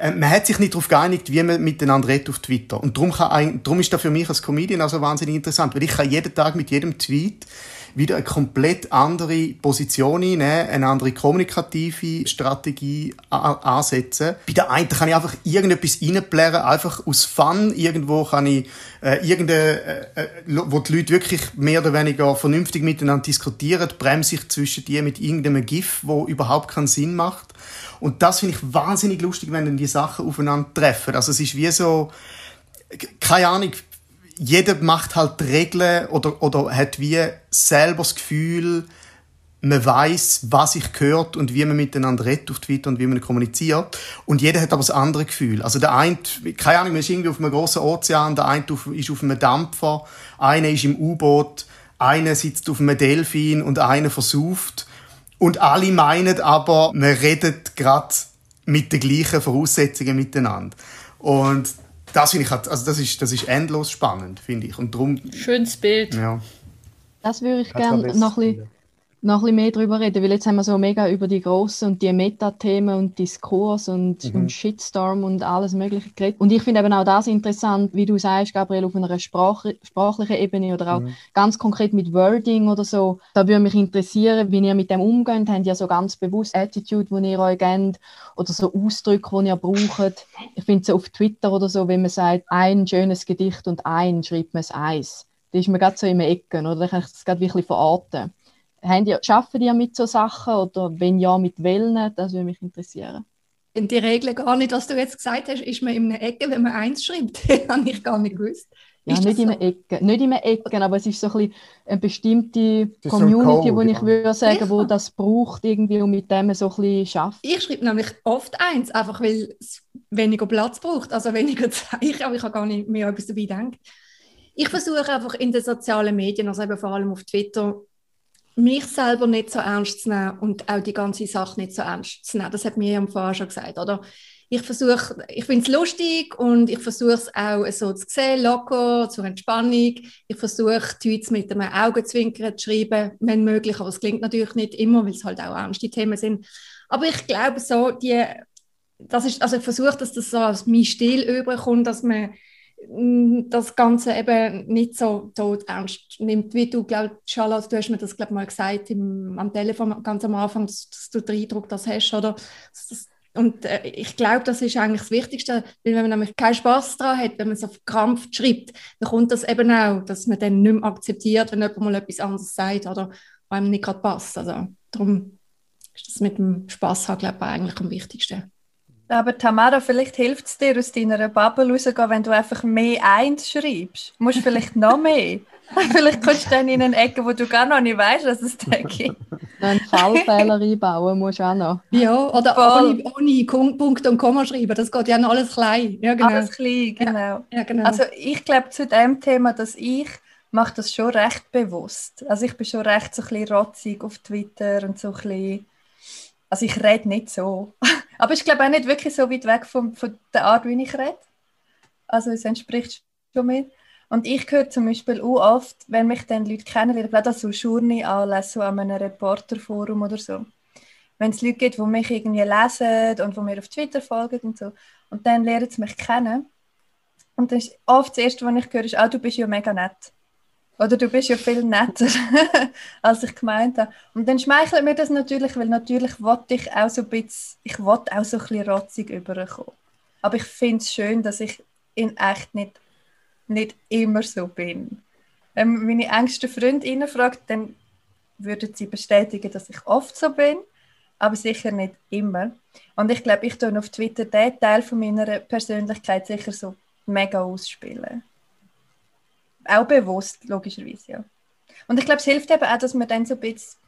äh, man hat sich nicht darauf geeinigt, wie man miteinander redet auf Twitter. Und darum, kann darum ist das für mich als Comedian also wahnsinnig interessant, weil ich kann jeden Tag mit jedem Tweet wieder eine komplett andere Position einnehmen, eine andere kommunikative Strategie ansetzen. Bei der einen kann ich einfach irgendetwas reinblären, einfach aus Fun. Irgendwo kann ich äh, irgendeine, äh, äh wo die Leute wirklich mehr oder weniger vernünftig miteinander diskutieren, bremse ich zwischen die mit irgendeinem GIF, wo überhaupt keinen Sinn macht. Und das finde ich wahnsinnig lustig, wenn dann die Sachen aufeinander treffen. Also es ist wie so, keine Ahnung, jeder macht halt Regeln oder, oder hat wie selber das Gefühl, man weiß, was ich gehört und wie man miteinander redet auf Twitter und wie man kommuniziert. Und jeder hat aber das andere Gefühl. Also der eine, keine Ahnung, man ist irgendwie auf einem großen Ozean, der eine ist auf einem Dampfer, einer ist im U-Boot, einer sitzt auf einem Delfin und einer versucht. Und alle meinen aber, man redet gerade mit den gleichen Voraussetzungen miteinander. Und das finde ich halt, also das ist, das ist endlos spannend, finde ich. Und darum, Schönes Bild. Ja. Das würde ich gerne noch ein bisschen noch ein bisschen mehr darüber reden, weil jetzt haben wir so mega über die grossen und die Metathemen und Diskurs und, mhm. und Shitstorm und alles mögliche geredet. Und ich finde eben auch das interessant, wie du sagst, Gabriel, auf einer Sprach sprachlichen Ebene oder auch mhm. ganz konkret mit Wording oder so. Da würde mich interessieren, wie ihr mit dem umgeht. Habt ihr so ganz bewusst Attitude, die ihr euch gebt oder so Ausdrücke, die ihr braucht? Ich finde so auf Twitter oder so, wenn man sagt, ein schönes Gedicht und ein, schreibt man es eins. Da ist man gerade so in den Ecken, oder? Da kann ich das gerade wirklich verorten. Haben die, arbeiten die mit so Sachen oder wenn ja, mit welchen? Das würde mich interessieren. In die Regel gar nicht, was du jetzt gesagt hast, ist man in einer Ecke, wenn man eins schreibt. das habe ich gar nicht gewusst. Ja, nicht in einer Ecke, nicht in einer Ecke, aber es ist so ein bisschen eine bestimmte Community, so wo ich würde sagen, wo das braucht irgendwie und mit dem so ein bisschen schafft. Ich schreibe nämlich oft eins, einfach weil es weniger Platz braucht, also weniger Zeichen, aber ich habe gar nicht mehr etwas dabei gedacht. Ich versuche einfach in den sozialen Medien, also eben vor allem auf Twitter, mich selber nicht so ernst zu nehmen und auch die ganze Sache nicht so ernst zu nehmen. Das hat mir ja vorher schon gesagt, oder? Ich versuche, ich finde es lustig und ich versuche es auch so zu sehen, locker, zur Entspannung. Ich versuche, Tweets mit einem Augenzwinkern zu schreiben, wenn möglich, aber es klingt natürlich nicht immer, weil es halt auch ernste Themen sind. Aber ich glaube so, die, das ist, also ich versuche, dass das so als mein Stil überkommt, dass man das Ganze eben nicht so tot ernst nimmt, wie du, glaube Charlotte, du hast mir das glaube mal gesagt im, am Telefon ganz am Anfang, dass, du den Eindruck das hast, oder? Das, und äh, ich glaube, das ist eigentlich das Wichtigste, weil wenn man nämlich keinen Spaß daran hat, wenn man es auf Krampf schreibt, dann kommt das eben auch, dass man dann nicht mehr akzeptiert, wenn jemand mal etwas anderes sagt oder einem nicht gerade passt. Also darum ist das mit dem Spaß haben, glaube ich, eigentlich am wichtigsten. Aber Tamara, vielleicht hilft es dir, aus deiner Bubble rauszugehen, wenn du einfach mehr eins schreibst. Du musst vielleicht noch mehr. vielleicht kommst du dann in eine Ecke, wo du gar noch nicht weißt, dass es da gibt. Einen Fallfehler einbauen musst du auch noch. Ja, oder ohne, ohne Punkt und Komma schreiben. Das geht ja noch alles klein. Ja, genau. Alles klein, genau. Ja, ja, genau. Also ich glaube zu dem Thema, dass ich mache das schon recht bewusst. Also ich bin schon recht so ein bisschen rotzig auf Twitter und so ein bisschen, also ich rede nicht so. Aber ich glaube auch nicht wirklich so weit weg von, von der Art, wie ich rede. Also es entspricht schon mir. Und ich höre zum Beispiel auch oft, wenn mich dann Leute kennenlernen, gerade so Journey anlesen, so an einem Reporterforum oder so. Wenn es Leute gibt, die mich irgendwie lesen und die mir auf Twitter folgen und so. Und dann lernen sie mich kennen. Und dann ist oft das Erste, was ich höre, ist, ah, du bist ja mega nett. Oder du bist ja viel netter, als ich gemeint habe. Und dann schmeichelt mir das natürlich, weil natürlich wollte ich auch so ein bisschen, ich wollte auch so ein bisschen rotzig überkommen. Aber ich finde es schön, dass ich in echt nicht, nicht immer so bin. Wenn meine engsten Freundinnen fragt, dann würden sie bestätigen, dass ich oft so bin, aber sicher nicht immer. Und ich glaube, ich tue auf Twitter den Teil von meiner Persönlichkeit sicher so mega ausspielen. Auch bewusst, logischerweise, ja. Und ich glaube, es hilft eben auch, dass man dann so ein bisschen,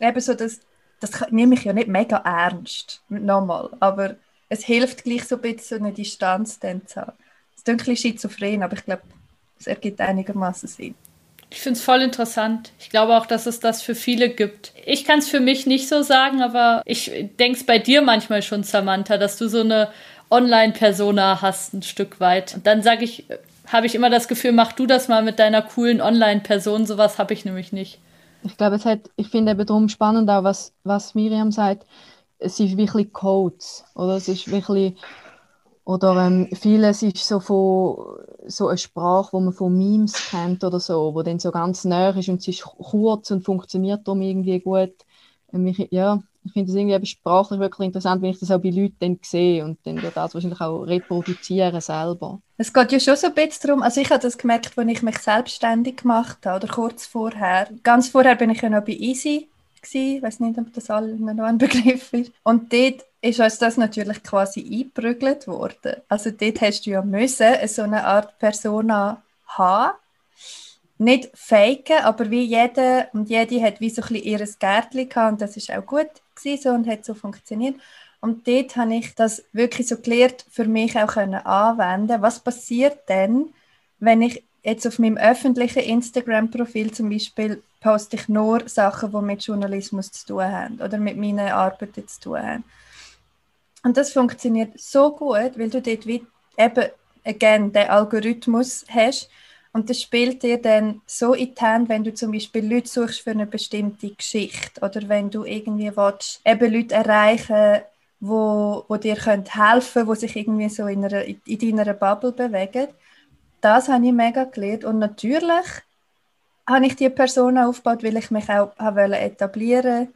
eben so, das, das nehme ich ja nicht mega ernst, nochmal, aber es hilft gleich so ein bisschen so eine Distanz dann zu haben. Es ist ein bisschen schizophren, aber ich glaube, es ergibt einigermaßen Sinn. Ich finde es voll interessant. Ich glaube auch, dass es das für viele gibt. Ich kann es für mich nicht so sagen, aber ich denke es bei dir manchmal schon, Samantha, dass du so eine Online-Persona hast, ein Stück weit. Und dann sage ich, habe ich immer das Gefühl, mach du das mal mit deiner coolen Online-Person. Sowas habe ich nämlich nicht. Ich glaube, es hat, ich finde eben darum spannend auch, was, was Miriam sagt. Es ist wirklich Codes, oder? Es ist wirklich, oder ähm, vieles ist so von, so eine Sprache, wo man von Memes kennt oder so, wo dann so ganz näher ist und es ist kurz und funktioniert darum irgendwie gut. Ja, ich finde das irgendwie sprachlich wirklich interessant, wenn ich das auch bei Leuten dann sehe und dann das wahrscheinlich auch reproduzieren selber. Es geht ja schon so ein bisschen darum, also ich habe das gemerkt, als ich mich selbstständig gemacht habe oder kurz vorher. Ganz vorher bin ich ja noch bei Easy ich weiß nicht, ob das allen noch ein Begriff ist. Und dort ist uns das natürlich quasi eingeprügelt worden. Also dort hast du ja müssen so eine Art Persona haben, nicht faken, aber wie jeder und jede hat wie so ein bisschen ihres Gärtchen gehabt und das ist auch gut gewesen, und hat so funktioniert. Und dort habe ich das wirklich so gelernt, für mich auch können anwenden. Was passiert denn, wenn ich jetzt auf meinem öffentlichen Instagram-Profil zum Beispiel poste ich nur Sachen, die mit Journalismus zu tun haben oder mit meinen Arbeiten zu tun haben. Und das funktioniert so gut, weil du dort wie eben again, den Algorithmus hast, und das spielt dir dann so in die Hände, wenn du zum Beispiel Leute suchst für eine bestimmte Geschichte oder wenn du irgendwie willst, eben Leute erreichen wo, wo dir helfen können, die sich irgendwie so in, einer, in deiner Bubble bewegen. Das habe ich mega gelernt. Und natürlich habe ich diese Person aufgebaut, weil ich mich auch etablieren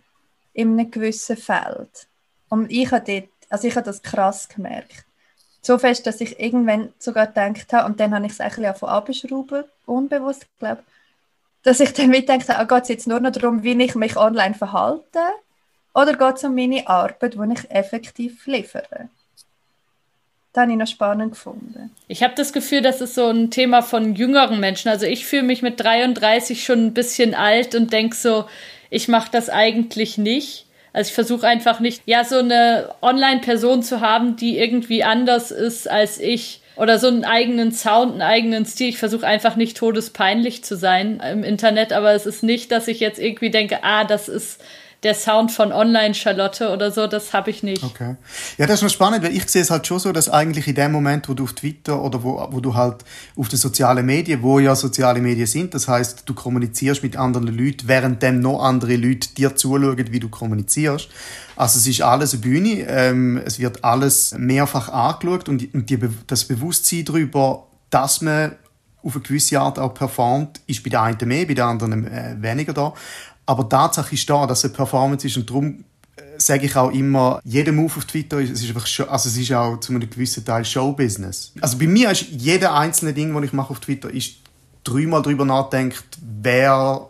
in einem gewissen Feld. Und ich habe, dort, also ich habe das krass gemerkt so fest, dass ich irgendwann sogar gedacht habe, und dann habe ich es ein bisschen von abgeschrauben, unbewusst, glaube dass ich dann mit gedacht habe, ah, geht es jetzt nur noch darum, wie ich mich online verhalte, oder geht es um meine Arbeit, die ich effektiv liefere? Das habe ich noch spannend gefunden. Ich habe das Gefühl, das ist so ein Thema von jüngeren Menschen. Also ich fühle mich mit 33 schon ein bisschen alt und denke so, ich mache das eigentlich nicht. Also ich versuche einfach nicht, ja, so eine Online-Person zu haben, die irgendwie anders ist als ich. Oder so einen eigenen Sound, einen eigenen Stil. Ich versuche einfach nicht todespeinlich zu sein im Internet, aber es ist nicht, dass ich jetzt irgendwie denke, ah, das ist der Sound von Online-Charlotte oder so, das habe ich nicht. Okay. Ja, das ist noch spannend, weil ich sehe es halt schon so, dass eigentlich in dem Moment, wo du auf Twitter oder wo, wo du halt auf den sozialen Medien, wo ja soziale Medien sind, das heißt, du kommunizierst mit anderen Leuten, während dem noch andere Leute dir zuschauen, wie du kommunizierst. Also es ist alles eine Bühne, ähm, es wird alles mehrfach angeschaut und, und die, das Bewusstsein darüber, dass man auf eine gewisse Art auch performt, ist bei der einen mehr, bei der anderen äh, weniger da. Aber Tatsache ist da, dass es eine Performance ist und darum äh, sage ich auch immer, jeder Move auf Twitter ist, es ist einfach, also es ist auch zu einem gewissen Teil Showbusiness. Also bei mir ist jeder einzelne Ding, das ich mache auf Twitter, ist dreimal darüber nachdenkt, wer,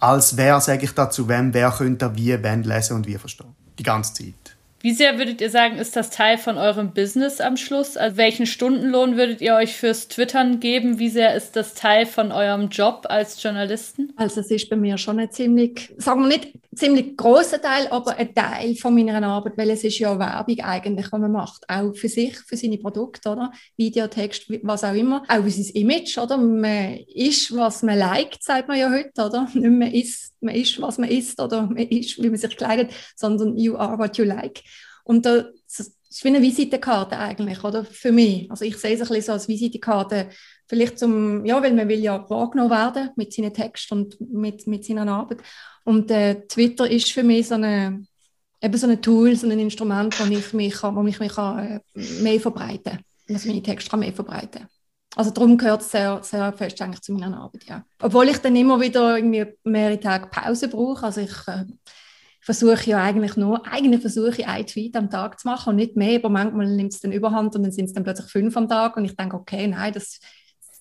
als wer sage ich dazu, wem, wer könnte wie, wann lesen und wie verstehen. Die ganze Zeit. Wie sehr würdet ihr sagen, ist das Teil von eurem Business am Schluss? Also welchen Stundenlohn würdet ihr euch fürs Twittern geben? Wie sehr ist das Teil von eurem Job als Journalisten? Also es ist bei mir schon eine ziemlich, sagen wir nicht ziemlich großer Teil, aber ein Teil von meiner Arbeit, weil es ist ja Werbung eigentlich, was man macht, auch für sich, für seine Produkte, oder? Videotext, was auch immer, auch für sein Image, oder? Man ist, was man liked, sagt man ja heute, oder? Nicht mehr ist, man ist, was man ist, oder man ist, wie man sich kleidet, sondern you are what you like. Und da, das ist wie eine Visitenkarte eigentlich, oder? Für mich. Also ich sehe es ein bisschen so als Visitenkarte, vielleicht zum, ja, weil man will ja wahrgenommen werden mit seinen Texten und mit, mit seiner Arbeit. Und äh, Twitter ist für mich so eine, eben so ein Tool, so ein Instrument, wo ich mich, wo ich mich äh, mehr verbreiten kann, also meine Texte mehr verbreiten. Also darum gehört es sehr, sehr fest eigentlich zu meiner Arbeit, ja. Obwohl ich dann immer wieder irgendwie mehrere Tage Pause brauche, also ich äh, versuche ja eigentlich nur, eigentlich versuche ich einen Tweet am Tag zu machen und nicht mehr, aber manchmal nimmt es dann überhand und dann sind es dann plötzlich fünf am Tag und ich denke, okay, nein, das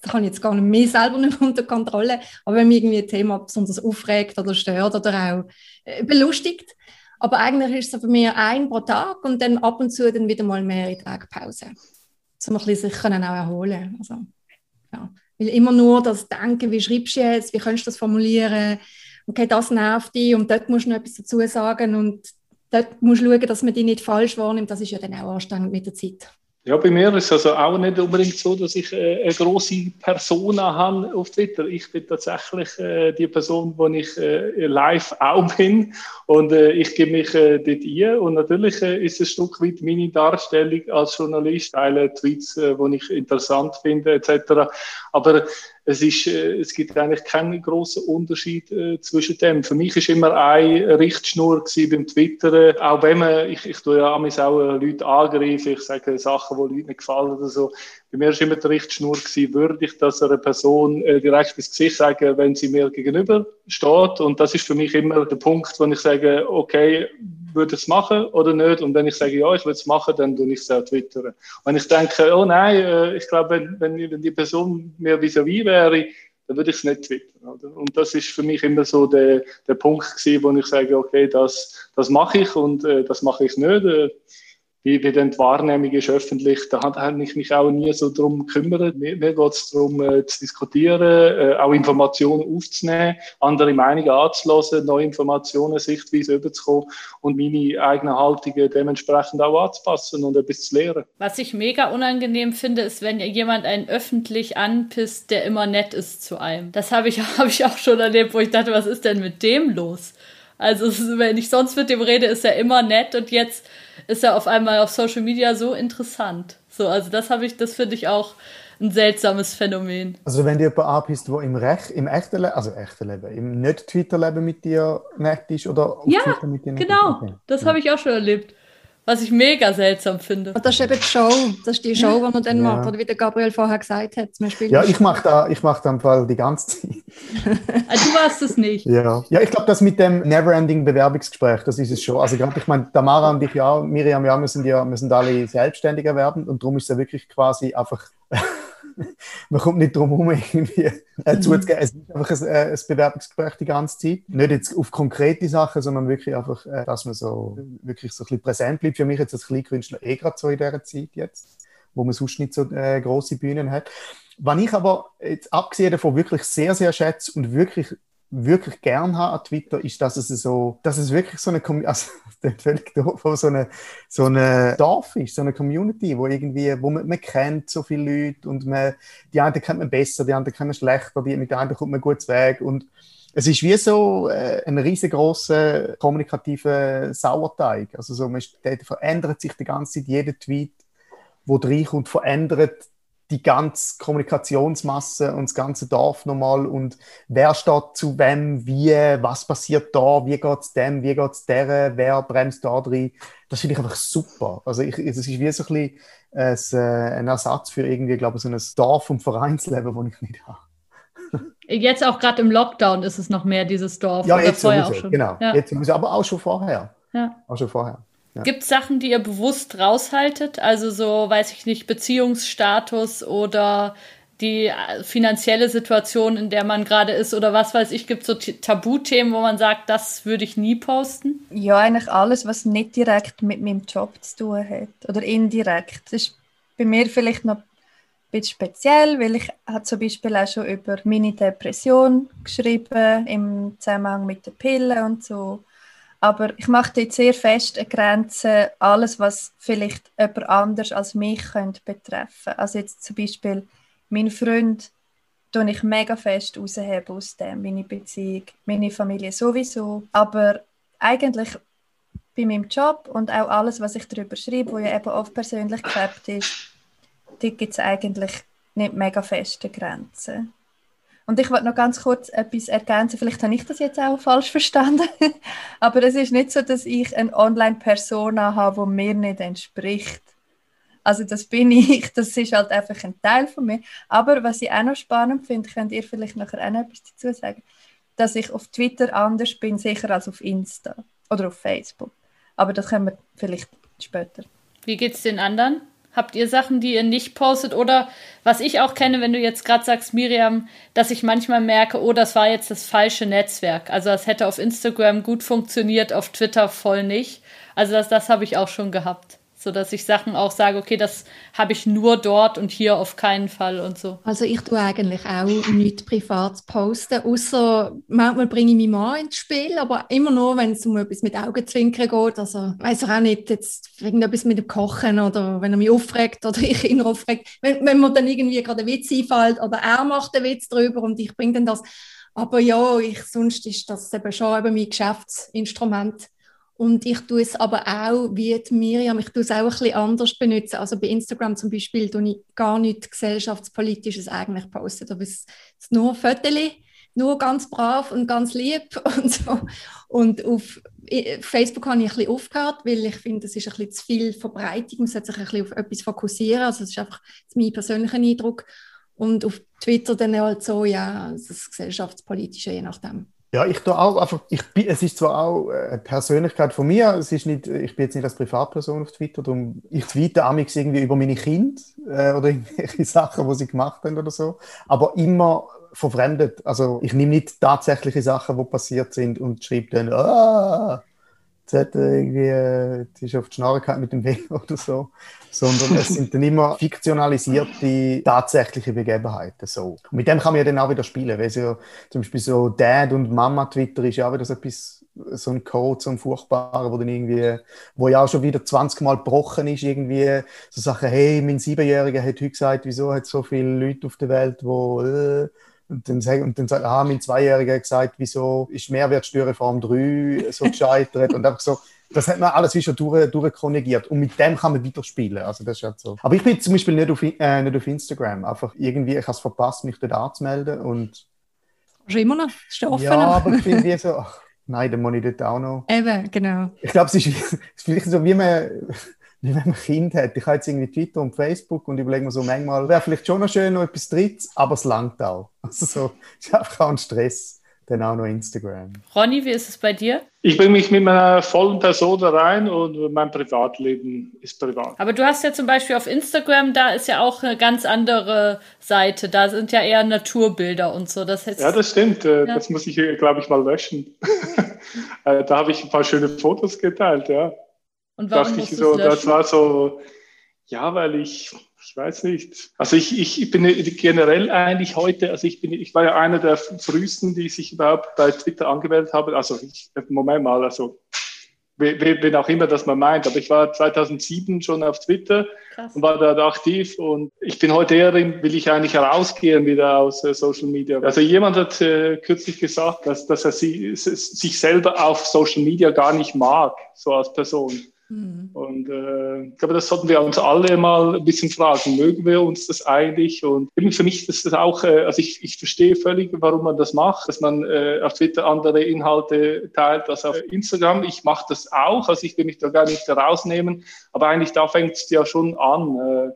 das habe ich jetzt gar nicht mehr selber nicht unter Kontrolle. Aber wenn mich irgendwie ein Thema besonders aufregt oder stört oder auch äh, belustigt. Aber eigentlich ist es bei mir ein pro Tag und dann ab und zu dann wieder mal mehrere Tage Pause. Um ein bisschen sich können auch erholen also, ja. Weil immer nur das Denken, wie schreibst du jetzt, wie kannst du das formulieren, okay, das nervt dich und dort musst du noch etwas dazu sagen und dort musst du schauen, dass man dich nicht falsch wahrnimmt, das ist ja dann auch anstrengend mit der Zeit. Ja, bei mir ist es also auch nicht unbedingt so, dass ich äh, eine große Persona habe auf Twitter. Ich bin tatsächlich äh, die Person, wo ich äh, live auch bin und äh, ich gebe mich äh, dort ein. Und natürlich äh, ist es ein Stück weit meine Darstellung als Journalist, teile Tweets, äh, die ich interessant finde etc. Aber es, ist, äh, es gibt eigentlich keinen großen Unterschied äh, zwischen dem. Für mich ist immer eine Richtschnur beim Twittern, auch wenn man, ich, ich tue ja auch äh, Leute angreifen, ich sage Sachen, die Leuten nicht gefallen oder so. Bei mir ist immer die Richtschnur gewesen, würde ich das einer Person äh, direkt ins Gesicht sagen, wenn sie mir gegenüber steht. Und das ist für mich immer der Punkt, wo ich sage, okay, würde ich es machen oder nicht? Und wenn ich sage, ja, ich würde es machen, dann tue ich es auch twittern. Wenn ich denke, oh nein, äh, ich glaube, wenn, wenn, wenn die Person mir vis-à-vis wäre, dann würde ich es nicht twittern. Oder? Und das ist für mich immer so der, der Punkt gewesen, wo ich sage, okay, das, das mache ich und äh, das mache ich nicht. Äh, wie, wie dann die Wahrnehmung ist öffentlich, da habe ich mich auch nie so darum gekümmert. Mir, mir geht es darum, äh, zu diskutieren, äh, auch Informationen aufzunehmen, andere Meinungen anzulassen, neue Informationen, Sichtweise überzukommen und meine eigenen Haltungen dementsprechend auch anzupassen und etwas zu lernen. Was ich mega unangenehm finde, ist, wenn jemand einen öffentlich anpisst, der immer nett ist zu einem. Das habe ich, hab ich auch schon erlebt, wo ich dachte, was ist denn mit dem los? Also wenn ich sonst mit dem rede, ist er immer nett und jetzt ist er auf einmal auf Social Media so interessant. So, also das habe ich, das finde ich auch ein seltsames Phänomen. Also wenn dir jemand anpisst, der im, Rech, im echten Leben, also echten Leben, im nicht Twitter-Leben mit dir nett ist oder auf ja, Twitter mit dir nett genau. ist? Okay. Das ja. habe ich auch schon erlebt. Was ich mega seltsam finde. Und das ist eben die Show. Das ist die Show, die man dann ja. macht. Oder wie der Gabriel vorher gesagt hat. ja, ich mache da, ich mache da Fall die ganze Zeit. also, du warst es nicht. Ja, ja ich glaube, das mit dem Neverending Bewerbungsgespräch, das ist es schon. Also gerade, ich meine, Tamara und ich ja, Miriam, ja, wir sind ja, wir sind alle selbstständiger werden und darum ist es ja wirklich quasi einfach man kommt nicht drum herum, irgendwie äh, zuzugeben. Es ist einfach ein, äh, ein Bewerbungsgespräch die ganze Zeit. Nicht jetzt auf konkrete Sachen, sondern wirklich einfach, äh, dass man so wirklich so ein bisschen präsent bleibt. Für mich jetzt als Kleinkünstler eh gerade so in dieser Zeit jetzt, wo man sonst nicht so äh, große Bühnen hat. Was ich aber jetzt abgesehen davon wirklich sehr, sehr schätze und wirklich wirklich gern habe an Twitter, ist, dass es so, dass es wirklich so eine, also, völlig doof, so eine, so eine Dorf ist, so eine Community, wo irgendwie, wo man, man kennt so viele Leute und man, die einen kennt man besser, die anderen kennen schlechter, die, mit den einen kommt man gut weg und es ist wie so äh, ein riesengroßer kommunikativer Sauerteig. Also so, man der verändert sich die ganze Zeit, jeder Tweet, wo reinkommt, verändert die ganze Kommunikationsmasse und das ganze Dorf nochmal und wer steht zu wem, wie, was passiert da, wie geht es dem, wie geht es der, wer bremst da drin. Das finde ich einfach super. Also ich, es ist wie so ein bisschen äh, ein Ersatz für irgendwie, glaube ich, so ein Dorf- und Vereinsleben, das ich nicht habe. Jetzt auch gerade im Lockdown ist es noch mehr dieses Dorf. Ja, jetzt vorher auch schon. Genau, ja. jetzt aber auch schon vorher. Ja. Auch schon vorher. Ja. Gibt es Sachen, die ihr bewusst raushaltet? Also so, weiß ich nicht, Beziehungsstatus oder die äh, finanzielle Situation, in der man gerade ist oder was weiß ich, gibt es so Tabuthemen, wo man sagt, das würde ich nie posten? Ja, eigentlich alles, was nicht direkt mit meinem Job zu tun hat oder indirekt. Das ist bei mir vielleicht noch ein bisschen speziell, weil ich habe zum Beispiel auch schon über meine Depression geschrieben im Zusammenhang mit den Pillen und so. Aber ich mache dort sehr fest eine Grenze, alles, was vielleicht jemand anders als mich könnte betreffen. Also jetzt zum Beispiel mein Freund, tue ich mega fest rausheben aus dem, meine Beziehung, meine Familie sowieso. Aber eigentlich bei meinem Job und auch alles, was ich darüber schreibe, wo ja eben oft persönlich gefärbt ist, gibt es eigentlich nicht mega feste Grenzen. Und ich wollte noch ganz kurz etwas ergänzen. Vielleicht habe ich das jetzt auch falsch verstanden. Aber es ist nicht so, dass ich eine Online-Persona habe, die mir nicht entspricht. Also das bin ich, das ist halt einfach ein Teil von mir. Aber was ich auch noch spannend finde, könnt ihr vielleicht nachher auch noch etwas dazu sagen, dass ich auf Twitter anders bin, sicher als auf Insta oder auf Facebook. Aber das können wir vielleicht später. Wie geht es den anderen? Habt ihr Sachen, die ihr nicht postet? Oder was ich auch kenne, wenn du jetzt gerade sagst, Miriam, dass ich manchmal merke, oh, das war jetzt das falsche Netzwerk. Also das hätte auf Instagram gut funktioniert, auf Twitter voll nicht. Also das, das habe ich auch schon gehabt so dass ich Sachen auch sage, okay, das habe ich nur dort und hier auf keinen Fall und so. Also ich tue eigentlich auch nichts privat posten, außer manchmal bringe ich mich mal ins Spiel, aber immer nur, wenn es um etwas mit Augenzwinkern geht, also weiß auch nicht, jetzt irgendetwas mit dem Kochen oder wenn er mich aufregt oder ich ihn aufregt, wenn, wenn mir dann irgendwie gerade ein Witz einfällt oder er macht einen Witz drüber und ich bringe dann das, aber ja, ich, sonst ist das eben schon eben mein Geschäftsinstrument und ich tue es aber auch, wie die Miriam, ich tue es auch ein bisschen anders benutzen. Also bei Instagram zum Beispiel tue ich gar nichts gesellschaftspolitisches eigentlich posten. Da ist es nur Fotos, nur ganz brav und ganz lieb und so. Und auf Facebook habe ich ein bisschen aufgehört, weil ich finde, es ist ein bisschen zu viel Verbreitung. Man sollte sich ein bisschen auf etwas fokussieren. Also das ist einfach mein persönlicher Eindruck. Und auf Twitter dann halt so, ja, das Gesellschaftspolitische, je nachdem. Ja, ich tue auch einfach, ich bin, es ist zwar auch eine Persönlichkeit von mir, es ist nicht, ich bin jetzt nicht als Privatperson auf Twitter, darum, ich tweete amigs irgendwie über meine Kinder äh, oder irgendwelche Sachen, die sie gemacht haben oder so, aber immer verfremdet. Also ich nehme nicht tatsächliche Sachen, die passiert sind und schreibe dann, ah, jetzt hat irgendwie, äh, ist auf die Schnarre mit dem Weg oder so sondern es sind dann immer fiktionalisierte, tatsächliche Begebenheiten. So. Und mit dem kann man ja dann auch wieder spielen, weil ja zum Beispiel so Dad und Mama Twitter ist ja auch wieder so etwas, so ein Code, so ein furchtbarer, wo dann irgendwie, wo ja auch schon wieder 20 Mal gebrochen ist, irgendwie so Sachen, hey, mein Siebenjähriger hat heute gesagt, wieso hat so viele Leute auf der Welt, wo äh, und dann, und dann ah, mein Zweijähriger gesagt, wieso ist Mehrwertsteuerreform 3 so gescheitert und einfach so, das hat man alles wie schon durch, durchkonjugiert und mit dem kann man weiterspielen. Also das ist halt so. Aber ich bin zum Beispiel nicht auf, äh, nicht auf Instagram. Einfach irgendwie, ich habe es verpasst, mich dort anzumelden und... Schon immer noch? Ist offen ja, aber ich finde wie so, ach, nein, dann muss ich dort auch noch... Eben, genau. Ich glaube, es ist, es ist vielleicht so, wie man wie wenn man ein Kind hat. Ich habe jetzt irgendwie Twitter und Facebook und überlege mir so manchmal, wäre vielleicht schon noch schön noch etwas drittes, aber es langt auch. Also so, es ist einfach auch ein Stress dann auch noch Instagram. Ronny, wie ist es bei dir? Ich bringe mich mit meiner vollen Person da rein und mein Privatleben ist privat. Aber du hast ja zum Beispiel auf Instagram, da ist ja auch eine ganz andere Seite. Da sind ja eher Naturbilder und so. Das ja, das stimmt. Äh, ja. Das muss ich, glaube ich, mal löschen. Äh, da habe ich ein paar schöne Fotos geteilt, ja. Und warum Dachte ich so, das war so, ja, weil ich ich weiß nicht. Also ich, ich bin generell eigentlich heute, also ich bin, ich war ja einer der frühesten, die sich überhaupt bei Twitter angemeldet haben. Also ich, Moment mal, also wen auch immer das man meint, aber ich war 2007 schon auf Twitter Krass. und war da aktiv und ich bin heute eher, will ich eigentlich herausgehen wieder aus äh, Social Media. Also jemand hat äh, kürzlich gesagt, dass, dass er sie, sich selber auf Social Media gar nicht mag, so als Person. Mhm. Und äh, ich glaube, das sollten wir uns alle mal ein bisschen fragen. Mögen wir uns das eigentlich? Und eben für mich ist das auch, äh, also ich, ich verstehe völlig, warum man das macht, dass man äh, auf Twitter andere Inhalte teilt als auf Instagram. Ich mache das auch, also ich will mich da gar nicht rausnehmen, aber eigentlich da fängt es ja schon an. Äh,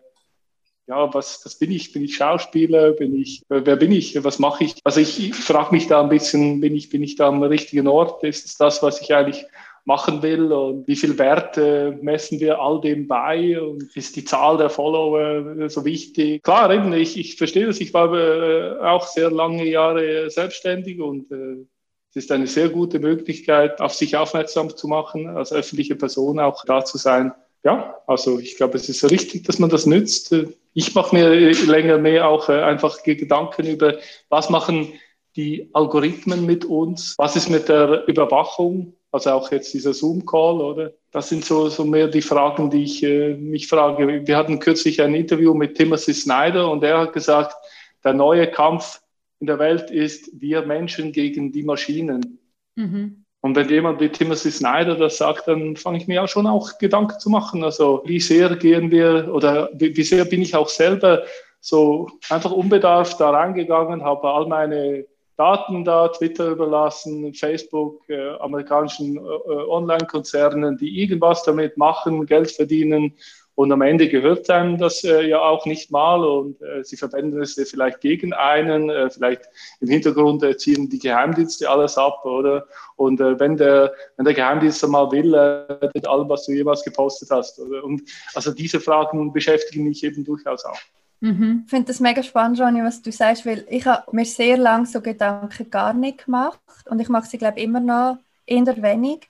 ja, was, was bin ich? Bin ich Schauspieler? Bin ich, wer bin ich? Was mache ich? Also ich, ich frage mich da ein bisschen, bin ich, bin ich da am richtigen Ort? Ist es das, was ich eigentlich machen will und wie viel Wert äh, messen wir all dem bei und ist die Zahl der Follower so wichtig. Klar, eben, ich, ich verstehe das. Ich war äh, auch sehr lange Jahre selbstständig und äh, es ist eine sehr gute Möglichkeit, auf sich aufmerksam zu machen, als öffentliche Person auch da zu sein. Ja, also ich glaube, es ist richtig, dass man das nützt. Ich mache mir länger mehr auch äh, einfach Gedanken über, was machen die Algorithmen mit uns? Was ist mit der Überwachung? Also auch jetzt dieser Zoom-Call, oder? Das sind so, so mehr die Fragen, die ich äh, mich frage. Wir hatten kürzlich ein Interview mit Timothy Snyder und er hat gesagt, der neue Kampf in der Welt ist wir Menschen gegen die Maschinen. Mhm. Und wenn jemand wie Timothy Snyder das sagt, dann fange ich mir auch schon auch Gedanken zu machen. Also wie sehr gehen wir oder wie, wie sehr bin ich auch selber so einfach unbedarft da reingegangen, habe all meine Daten da, Twitter überlassen, Facebook, äh, amerikanischen äh, Online-Konzernen, die irgendwas damit machen, Geld verdienen und am Ende gehört einem das äh, ja auch nicht mal und äh, sie verwenden es vielleicht gegen einen, äh, vielleicht im Hintergrund äh, ziehen die Geheimdienste alles ab, oder? Und äh, wenn, der, wenn der Geheimdienst mal will, äh, mit allem, was du jemals gepostet hast. Oder? Und also diese Fragen beschäftigen mich eben durchaus auch. Mhm. Ich finde das mega spannend, Ronny, was du sagst, weil ich habe mir sehr lange so Gedanken gar nicht gemacht und ich mache sie, glaube ich, immer noch eher wenig.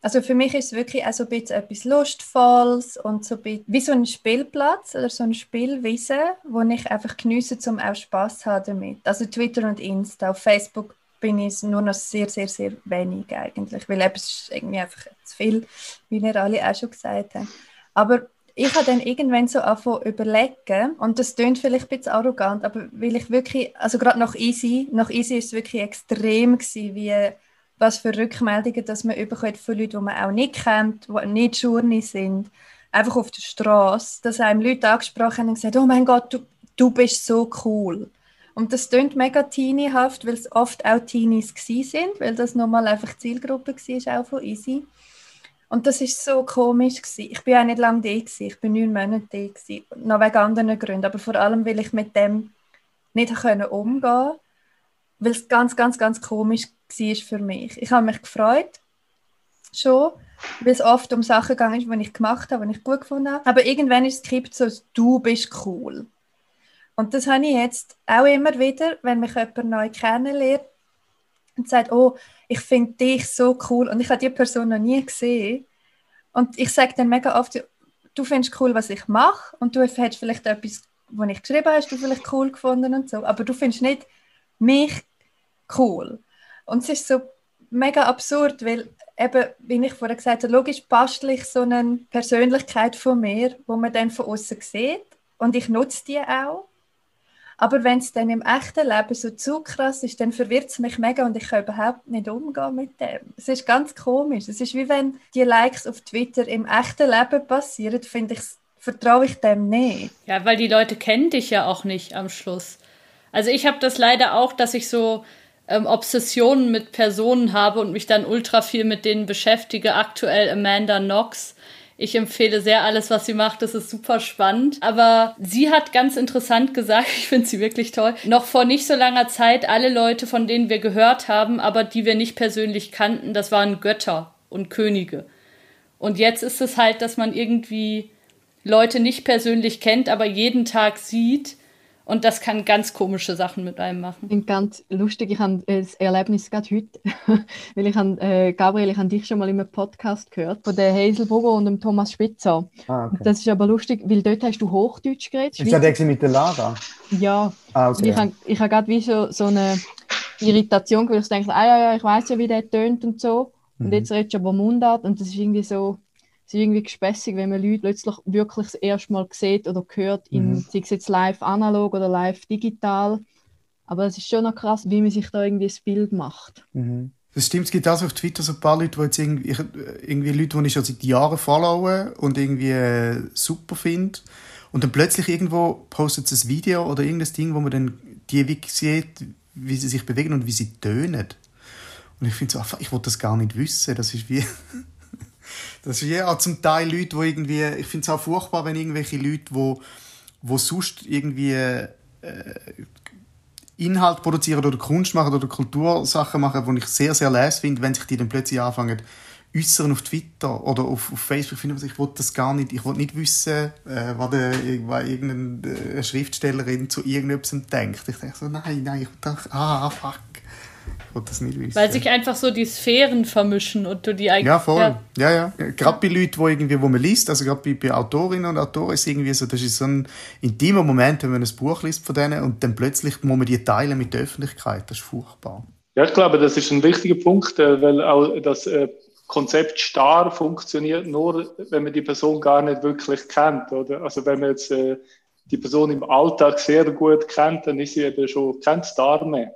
Also für mich ist es wirklich auch so ein bisschen etwas Lustvolles und so ein bisschen wie so ein Spielplatz oder so eine Spielwiese, wo ich einfach geniesse, um auch Spaß zu haben damit. Also Twitter und Insta, auf Facebook bin ich nur noch sehr, sehr, sehr wenig eigentlich, weil es ist irgendwie einfach zu viel, wie ihr alle auch schon gesagt haben. Aber ich habe dann irgendwann so angefangen überlegen und das klingt vielleicht ein bisschen arrogant, aber weil ich wirklich, also gerade nach Easy, nach Easy ist es wirklich extrem gewesen, wie was für Rückmeldungen dass man bekommt von Leuten, die man auch nicht kennt, die nicht Journey sind, einfach auf der Straße, dass einem Leute angesprochen haben und gesagt, oh mein Gott, du, du bist so cool. Und das klingt mega teenyhaft, weil es oft auch Teenies sind, weil das nochmal einfach Zielgruppe war, auch von Easy. Und das ist so komisch gewesen. Ich bin auch nicht lange da gewesen. ich bin neun Monate da gewesen. noch wegen anderen Gründen, aber vor allem, weil ich mit dem nicht umgehen konnte, weil es ganz, ganz, ganz komisch war für mich. Ich habe mich gefreut, schon, weil es oft um Sachen gegangen ist, die ich gemacht habe, die ich gut gefunden habe. Aber irgendwann ist es gekippt so, du bist cool. Und das habe ich jetzt auch immer wieder, wenn mich jemand neu kennenlernt und sagt, oh, ich finde dich so cool und ich habe die Person noch nie gesehen. Und ich sage dann mega oft, du findest cool, was ich mache und du hättest vielleicht etwas, was ich geschrieben habe, du vielleicht cool gefunden und so, aber du findest nicht mich cool. Und es ist so mega absurd, weil eben, wie ich vorher gesagt habe, logisch bastel ich so eine Persönlichkeit von mir, wo man dann von außen sieht und ich nutze die auch. Aber wenn es dann im echten Leben so zu krass ist, dann verwirrt es mich mega und ich kann überhaupt nicht umgehen mit dem. Es ist ganz komisch. Es ist wie wenn die Likes auf Twitter im echten Leben passieren, finde ich, vertraue ich dem nicht. Ja, weil die Leute kennen dich ja auch nicht am Schluss. Also ich habe das leider auch, dass ich so ähm, Obsessionen mit Personen habe und mich dann ultra viel mit denen beschäftige. Aktuell Amanda Knox. Ich empfehle sehr alles, was sie macht. Das ist super spannend. Aber sie hat ganz interessant gesagt, ich finde sie wirklich toll, noch vor nicht so langer Zeit alle Leute, von denen wir gehört haben, aber die wir nicht persönlich kannten, das waren Götter und Könige. Und jetzt ist es halt, dass man irgendwie Leute nicht persönlich kennt, aber jeden Tag sieht und das kann ganz komische Sachen mit einem machen. Ich ganz lustig, ich habe das Erlebnis gerade heute, weil ich habe, äh, Gabriel, ich habe dich schon mal in einem Podcast gehört, von der Hazel Bogo und dem Thomas Spitzer. Ah, okay. Das ist aber lustig, weil dort hast du Hochdeutsch geredet. Ist das der mit der Lara? Ja. Ah, okay. Ich habe ich hab gerade wie so, so eine Irritation, weil ich denke, ah ja, ja, ich weiß ja, wie der tönt und so. Und mhm. jetzt redest du aber Mundart und das ist irgendwie so es ist irgendwie gespässig, wenn man Leute plötzlich wirklich das erste Mal sieht oder hört, in, mhm. sei es jetzt live analog oder live digital. Aber es ist schon noch krass, wie man sich da irgendwie das Bild macht. Mhm. Das stimmt, es gibt auch auf Twitter so ein paar Leute, die jetzt irgendwie, irgendwie Leute, die ich schon seit Jahren followe und irgendwie äh, super finde. Und dann plötzlich irgendwo postet sie ein Video oder irgendein Ding, wo man dann die Wiki sieht, wie sie sich bewegen und wie sie tönen. Und ich finde so, ich wollte das gar nicht wissen. Das ist wie, Das ist ja zum Teil Leute, die irgendwie, ich finde es auch furchtbar, wenn irgendwelche Leute, wo, wo sonst irgendwie äh, Inhalt produzieren oder Kunst machen oder Kultursachen machen, die ich sehr, sehr les finde, wenn sich die dann plötzlich anfangen äußern auf Twitter oder auf, auf Facebook, finde ich, ich wollte das gar nicht, ich wollte nicht wissen, äh, was, der, irgendeine Schriftstellerin zu irgendetwas denkt. Ich denke so, nein, nein, ich dachte, ah, fuck. Will das nicht wissen. Weil sich einfach so die Sphären vermischen und du die eigentlich. Ja, voll. Ja, ja. ja. Gerade bei Leuten, wo, irgendwie, wo man liest, also gerade bei, bei Autorinnen und Autoren ist irgendwie so, das ist so ein intimer Moment, wenn man ein Buch liest von denen und dann plötzlich muss man die teilen mit der Öffentlichkeit. Das ist furchtbar. Ja, ich glaube, das ist ein wichtiger Punkt, äh, weil auch das äh, Konzept Star funktioniert nur, wenn man die Person gar nicht wirklich kennt. Oder? Also wenn man jetzt äh, die Person im Alltag sehr gut kennt, dann ist sie eben schon kein Star mehr.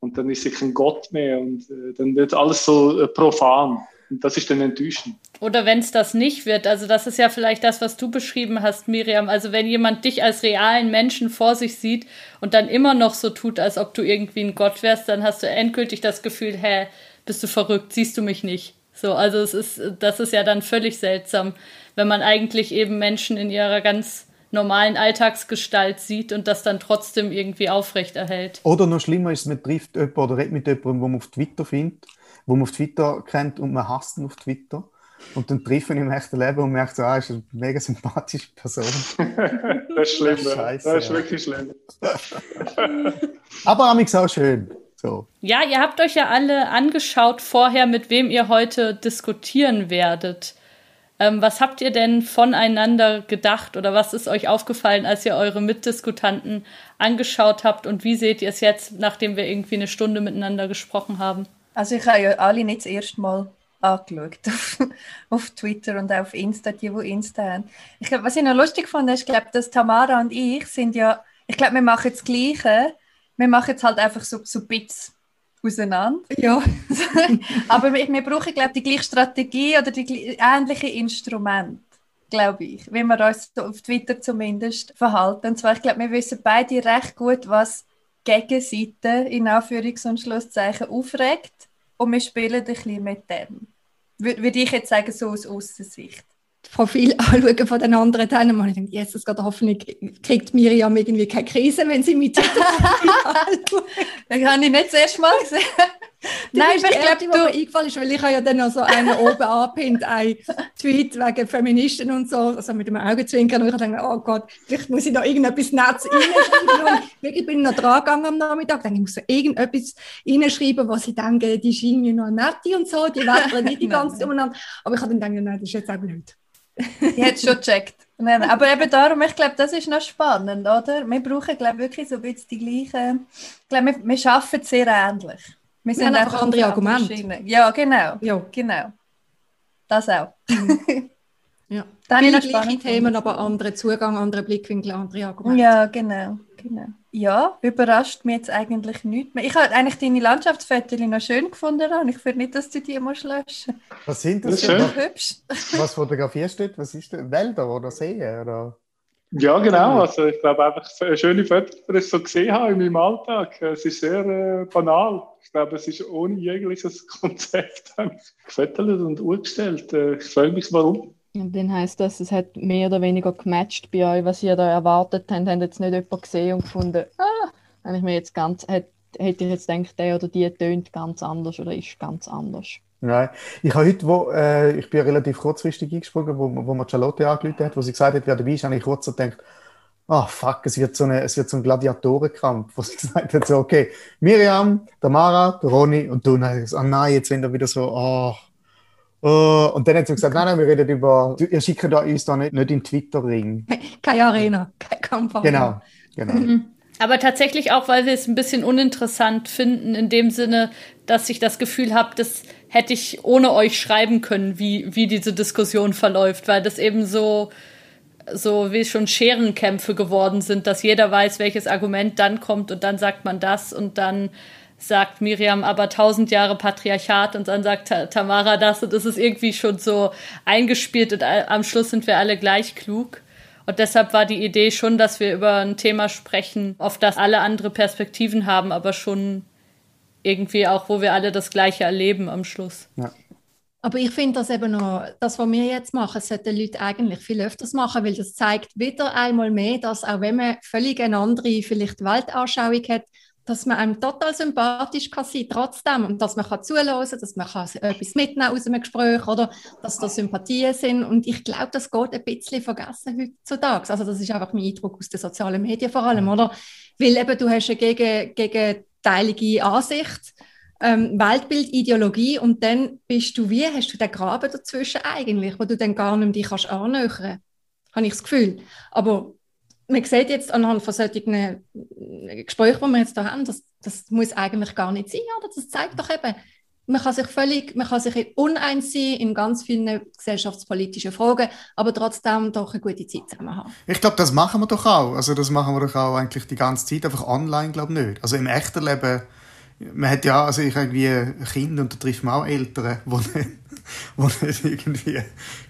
Und dann ist sie kein Gott mehr und äh, dann wird alles so äh, profan. Und das ist dann enttäuschend. Oder wenn es das nicht wird, also das ist ja vielleicht das, was du beschrieben hast, Miriam. Also wenn jemand dich als realen Menschen vor sich sieht und dann immer noch so tut, als ob du irgendwie ein Gott wärst, dann hast du endgültig das Gefühl, hä, bist du verrückt, siehst du mich nicht. So, also es ist, das ist ja dann völlig seltsam, wenn man eigentlich eben Menschen in ihrer ganz normalen Alltagsgestalt sieht und das dann trotzdem irgendwie aufrechterhält. Oder noch schlimmer ist, man trifft jemanden oder redet mit jemandem, den man auf Twitter findet, wo man auf Twitter kennt und man hasst ihn auf Twitter. Und dann trifft man ihn im echten Leben und merkt so, ah, ist eine mega sympathische Person. das ist schlimm, das ist, Scheiße, das ist wirklich schlimm. Aber amix auch schön. So. Ja, ihr habt euch ja alle angeschaut vorher, mit wem ihr heute diskutieren werdet. Ähm, was habt ihr denn voneinander gedacht oder was ist euch aufgefallen, als ihr eure Mitdiskutanten angeschaut habt und wie seht ihr es jetzt, nachdem wir irgendwie eine Stunde miteinander gesprochen haben? Also ich habe ja alle nicht das erste Mal angeschaut auf, auf Twitter und auf Insta, die, die Insta haben. Ich glaub, was ich noch lustig fand, ist, ich glaube, dass Tamara und ich sind ja, ich glaube, wir machen das Gleiche, wir machen jetzt halt einfach so, so Bits auseinander. Ja. Aber wir, brauchen, glaube ich, die gleiche Strategie oder die ähnliche Instrumente, glaube ich, wie wir uns so auf Twitter zumindest verhalten. Und zwar, ich glaube, wir wissen beide recht gut, was Gegenseite in Anführungs- und Schlusszeichen aufregt und wir spielen ein bisschen mit dem. Würde ich jetzt sagen, so aus Aussicht. Profil anschauen von den anderen Teilnehmern. Und ich denke, Jesus Gott, hoffentlich kriegt Miriam irgendwie keine Krise, wenn sie mit. Das habe ich nicht das erste Mal gesehen. Nein, ich glaube, die, mir eingefallen ist, weil ich habe ja dann noch so einen oben angepinnt, einen Tweet wegen Feministen und so, also mit dem Augenzwinkern. Und ich dachte, oh Gott, vielleicht muss ich da irgendetwas Netz reinschreiben. und wirklich bin ich noch dran gegangen am Nachmittag. Dann ich muss so irgendetwas reinschreiben, was ich denke, die scheinen mir noch nett und so, die werden nicht die ganze Zeit umeinander. Aber ich habe dann gedacht, nein, das ist jetzt auch blöd. Ich hätte es schon gecheckt. Nein, aber eben darum, ich glaube, das ist noch spannend, oder? Wir brauchen, glaube wirklich so ein bisschen die gleichen... Ich glaube, wir, wir arbeiten sehr ähnlich. Wir, sind wir einfach andere Argumente. Ja, genau. Ja. genau. Das auch. ja. Dann Viele gleiche Themen, aber andere Zugang, andere Blickwinkel, andere Argumente. Ja, genau. genau. Ja, überrascht mich jetzt eigentlich nicht mehr. Ich habe eigentlich deine Landschaftsfotos noch schön gefunden und ich finde nicht, dass du die musst löschen Was sind das? das schön. hübsch. Was fotografierst du? Was ist das? Wälder oder Seen? Oder? Ja, genau. Also ich glaube einfach schöne Fotos, die ich so gesehen habe in meinem Alltag. Es ist sehr äh, banal. Ich glaube, es ist ohne jegliches Konzept gefüttert und umgestellt. Äh, ich frage mich, warum. Und dann heisst das, es hat mehr oder weniger gematcht bei euch, was ihr da erwartet habt. Habt jetzt nicht jemand gesehen und gefunden, ah, wenn ich mir jetzt ganz, hätte, hätte ich jetzt gedacht, der oder die tönt ganz anders oder ist ganz anders. Nein. Ich habe heute, wo, äh, ich bin relativ kurzfristig eingesprungen, wo, wo mir Charlotte angerufen hat, wo sie gesagt hat, wer dabei ist, habe ich kurz gedacht, ah, oh, fuck, es wird so, eine, es wird so ein Gladiatorenkampf, wo sie gesagt hat, so, okay, Miriam, der Mara, der Ronny und du, und oh nein, jetzt sind wir wieder so, oh, oh. Und dann hat sie gesagt, nein, nein, wir reden über, ihr schickt da uns da nicht, nicht in Twitter-Ring. Keine Arena, kein Kampf. Genau, genau. Mhm. Aber tatsächlich auch, weil wir es ein bisschen uninteressant finden, in dem Sinne, dass ich das Gefühl habe, das hätte ich ohne euch schreiben können, wie, wie diese Diskussion verläuft, weil das eben so, so wie schon Scherenkämpfe geworden sind, dass jeder weiß, welches Argument dann kommt und dann sagt man das und dann sagt Miriam aber tausend Jahre Patriarchat und dann sagt Tamara das und das ist irgendwie schon so eingespielt und am Schluss sind wir alle gleich klug. Und deshalb war die Idee schon, dass wir über ein Thema sprechen, auf das alle andere Perspektiven haben, aber schon irgendwie auch, wo wir alle das Gleiche erleben am Schluss. Ja. Aber ich finde das eben noch, das, was wir jetzt machen, sollten Leute eigentlich viel öfters machen, weil das zeigt wieder einmal mehr, dass auch wenn man völlig eine andere vielleicht Weltanschauung hat, dass man einem total sympathisch kann sein trotzdem und dass man kann zuhören dass man kann etwas mitnehmen aus einem Gespräch oder dass da Sympathien sind und ich glaube, das geht ein bisschen vergessen heutzutage. Also das ist einfach mein Eindruck aus den sozialen Medien vor allem, oder? Weil eben du hast ja gegen, gegen teilige Ansicht, ähm, Weltbild, Ideologie und dann bist du wie, hast du den Graben dazwischen eigentlich, wo du dann gar nicht dich kannst annähern kannst, habe ich das Gefühl. Aber man sieht jetzt anhand von solchen Gesprächen, die wir jetzt hier haben, das, das muss eigentlich gar nicht sein. Oder? Das zeigt doch eben, man kann sich völlig, man kann sich uneins sein in ganz vielen gesellschaftspolitischen Fragen, aber trotzdem doch eine gute Zeit zusammen haben. Ich glaube, das machen wir doch auch. Also das machen wir doch auch eigentlich die ganze Zeit, einfach online glaube ich nicht. Also im echten Leben, man hat ja, also ich irgendwie Kinder und da trifft man auch Eltern, die die nicht irgendwie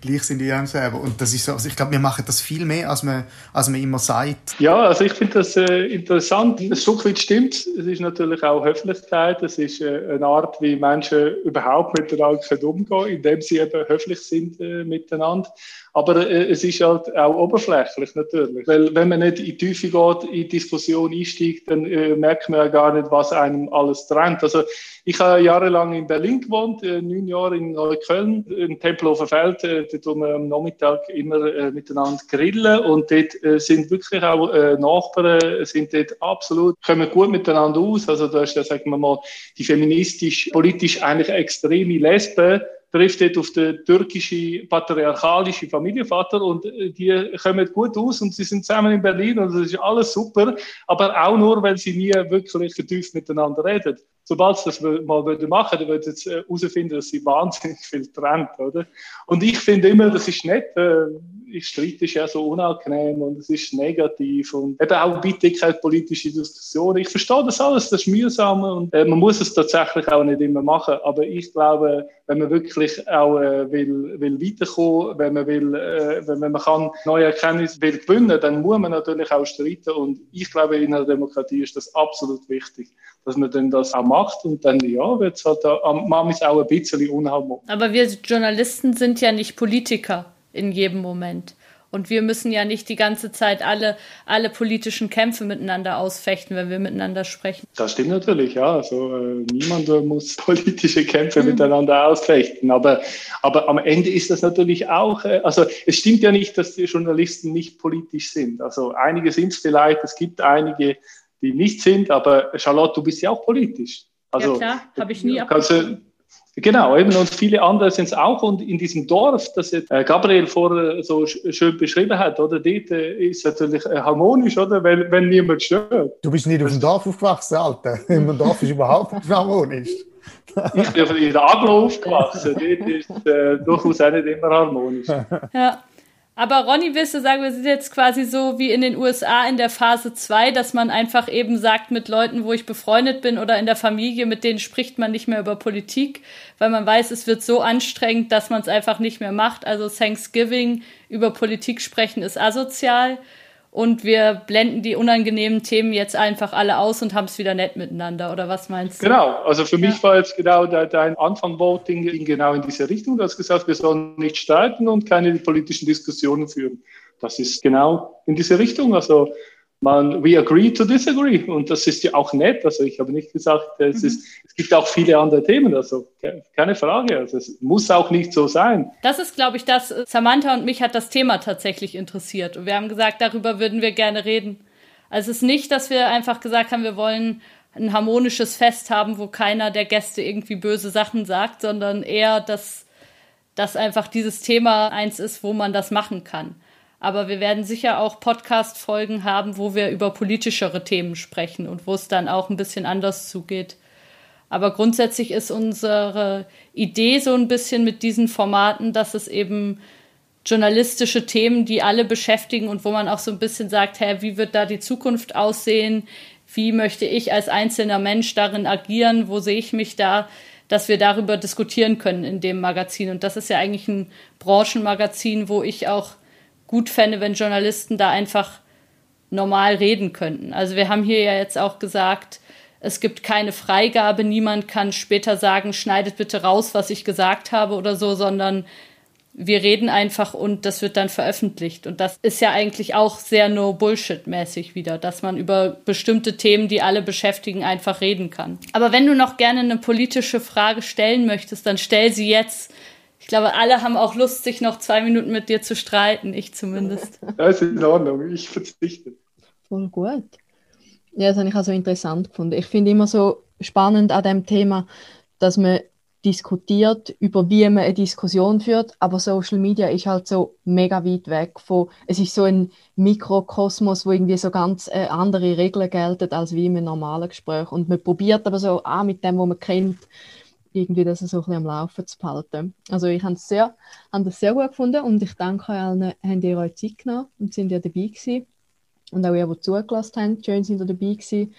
gleich sind wie einem selber. Und das ist so, also ich glaube, wir machen das viel mehr, als man, als man immer sagt. Ja, also ich finde das äh, interessant. Ein Stück weit stimmt. Es ist natürlich auch Höflichkeit. Es ist äh, eine Art, wie Menschen überhaupt miteinander umgehen indem sie eben höflich sind äh, miteinander. Aber äh, es ist halt auch oberflächlich natürlich. Weil wenn man nicht in die Tiefe geht, in die Diskussion einsteigt, dann äh, merkt man ja gar nicht, was einem alles trennt. Also ich habe jahrelang in Berlin gewohnt, äh, neun Jahre in Neukölln, im Tempelhofer Feld, äh, dort wo wir am Nachmittag immer äh, miteinander grillen und dort äh, sind wirklich auch Nachbarn, sind dort absolut, kommen gut miteinander aus. Also da ist ja, sagen wir mal, die feministisch, politisch eigentlich extreme Lesben, trifft dort auf den türkischen patriarchalischen Familienvater und äh, die kommen gut aus und sie sind zusammen in Berlin und das ist alles super, aber auch nur, weil sie nie wirklich vertieft miteinander reden. Sobald sie das mal würden machen, dann würden sie äh, herausfinden, dass sie wahnsinnig viel trennt, oder? Und ich finde immer, das ist nett, äh, ich streite ist ja so unangenehm und es ist negativ und eben auch bitte keine politische Diskussion. Ich verstehe das alles, das ist mühsam und äh, man muss es tatsächlich auch nicht immer machen, aber ich glaube, wenn man wirklich auch äh, will, will weiterkommen, wenn man will, äh, wenn man kann neue Erkenntnisse will gewinnen, dann muss man natürlich auch streiten und ich glaube, in einer Demokratie ist das absolut wichtig, dass man dann das auch macht und dann, ja, wird es halt am auch ein bisschen unharmonisch. Aber wir Journalisten sind ja nicht Politiker in jedem Moment. Und wir müssen ja nicht die ganze Zeit alle, alle politischen Kämpfe miteinander ausfechten, wenn wir miteinander sprechen. Das stimmt natürlich, ja. Also äh, niemand muss politische Kämpfe mhm. miteinander ausfechten. Aber, aber am Ende ist das natürlich auch, äh, also es stimmt ja nicht, dass die Journalisten nicht politisch sind. Also einige sind es vielleicht, es gibt einige, die nicht sind, aber Charlotte, du bist ja auch politisch. Also, ja klar, habe ich nie abgesprochen. Genau, eben, und viele andere sind es auch. Und in diesem Dorf, das jetzt äh, Gabriel vorher so schön beschrieben hat, oder, dort äh, ist natürlich äh, harmonisch, oder, wenn, wenn niemand stört. Du bist nicht auf dem Dorf aufgewachsen, Alter. Im Dorf ist überhaupt nicht harmonisch. ich bin in der Aglo aufgewachsen, dort ist äh, durchaus auch nicht immer harmonisch. Ja. Aber Ronny, willst du sagen, wir sind jetzt quasi so wie in den USA in der Phase 2, dass man einfach eben sagt, mit Leuten, wo ich befreundet bin oder in der Familie, mit denen spricht man nicht mehr über Politik, weil man weiß, es wird so anstrengend, dass man es einfach nicht mehr macht. Also Thanksgiving über Politik sprechen ist asozial und wir blenden die unangenehmen Themen jetzt einfach alle aus und haben es wieder nett miteinander. Oder was meinst du? Genau, also für mich war jetzt genau dein Anfang-Voting ging genau in diese Richtung. Du hast gesagt, wir sollen nicht streiten und keine politischen Diskussionen führen. Das ist genau in diese Richtung. Also man, we agree to disagree. Und das ist ja auch nett. Also ich habe nicht gesagt, es, ist, es gibt auch viele andere Themen. Also keine Frage. Also es muss auch nicht so sein. Das ist, glaube ich, das. Samantha und mich hat das Thema tatsächlich interessiert. Und wir haben gesagt, darüber würden wir gerne reden. Also es ist nicht, dass wir einfach gesagt haben, wir wollen ein harmonisches Fest haben, wo keiner der Gäste irgendwie böse Sachen sagt, sondern eher, dass, dass einfach dieses Thema eins ist, wo man das machen kann. Aber wir werden sicher auch Podcast-Folgen haben, wo wir über politischere Themen sprechen und wo es dann auch ein bisschen anders zugeht. Aber grundsätzlich ist unsere Idee so ein bisschen mit diesen Formaten, dass es eben journalistische Themen, die alle beschäftigen und wo man auch so ein bisschen sagt, hä, wie wird da die Zukunft aussehen? Wie möchte ich als einzelner Mensch darin agieren? Wo sehe ich mich da? Dass wir darüber diskutieren können in dem Magazin. Und das ist ja eigentlich ein Branchenmagazin, wo ich auch gut fände, wenn Journalisten da einfach normal reden könnten. Also wir haben hier ja jetzt auch gesagt, es gibt keine Freigabe, niemand kann später sagen, schneidet bitte raus, was ich gesagt habe oder so, sondern wir reden einfach und das wird dann veröffentlicht. Und das ist ja eigentlich auch sehr no Bullshit-mäßig wieder, dass man über bestimmte Themen, die alle beschäftigen, einfach reden kann. Aber wenn du noch gerne eine politische Frage stellen möchtest, dann stell sie jetzt. Ich glaube, alle haben auch Lust, sich noch zwei Minuten mit dir zu streiten, ich zumindest. Das ist in Ordnung, ich verzichte. Voll gut. Ja, das habe ich also interessant gefunden. Ich finde immer so spannend an dem Thema, dass man diskutiert, über wie man eine Diskussion führt, aber Social Media ist halt so mega weit weg von, es ist so ein Mikrokosmos, wo irgendwie so ganz äh, andere Regeln gelten als wie im normalen Gespräch und man probiert aber so auch mit dem, was man kennt, irgendwie das so ein bisschen am Laufen zu behalten. Also ich habe es sehr, habe das sehr gut gefunden und ich danke allen, habt ihr euch Zeit genommen und sind ja dabei gewesen. Und auch ihr, die zugelassen haben, schön sind ihr dabei gewesen.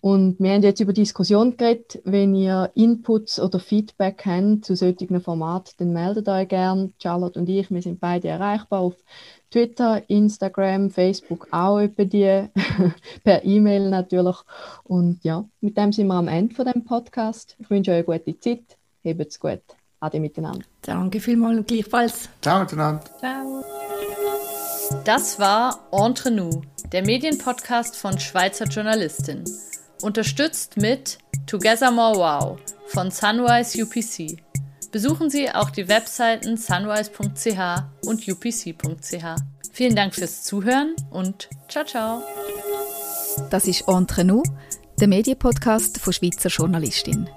Und wir haben jetzt über Diskussion geredet. Wenn ihr Inputs oder Feedback habt zu solchen Formaten, dann meldet euch gerne. Charlotte und ich, wir sind beide erreichbar auf Twitter, Instagram, Facebook auch über die, per E-Mail natürlich. Und ja, mit dem sind wir am Ende von dem Podcast. Ich wünsche euch eine gute Zeit. Habt's gut. Ade miteinander. Danke vielmals und gleichfalls. Ciao miteinander. Ciao. Das war Entre nous, der Medienpodcast von Schweizer Journalistin. Unterstützt mit Together More Wow von Sunrise UPC. Besuchen Sie auch die Webseiten sunrise.ch und upc.ch. Vielen Dank fürs Zuhören und ciao, ciao. Das ist Entre nous, der Medienpodcast von Schweizer Journalistin.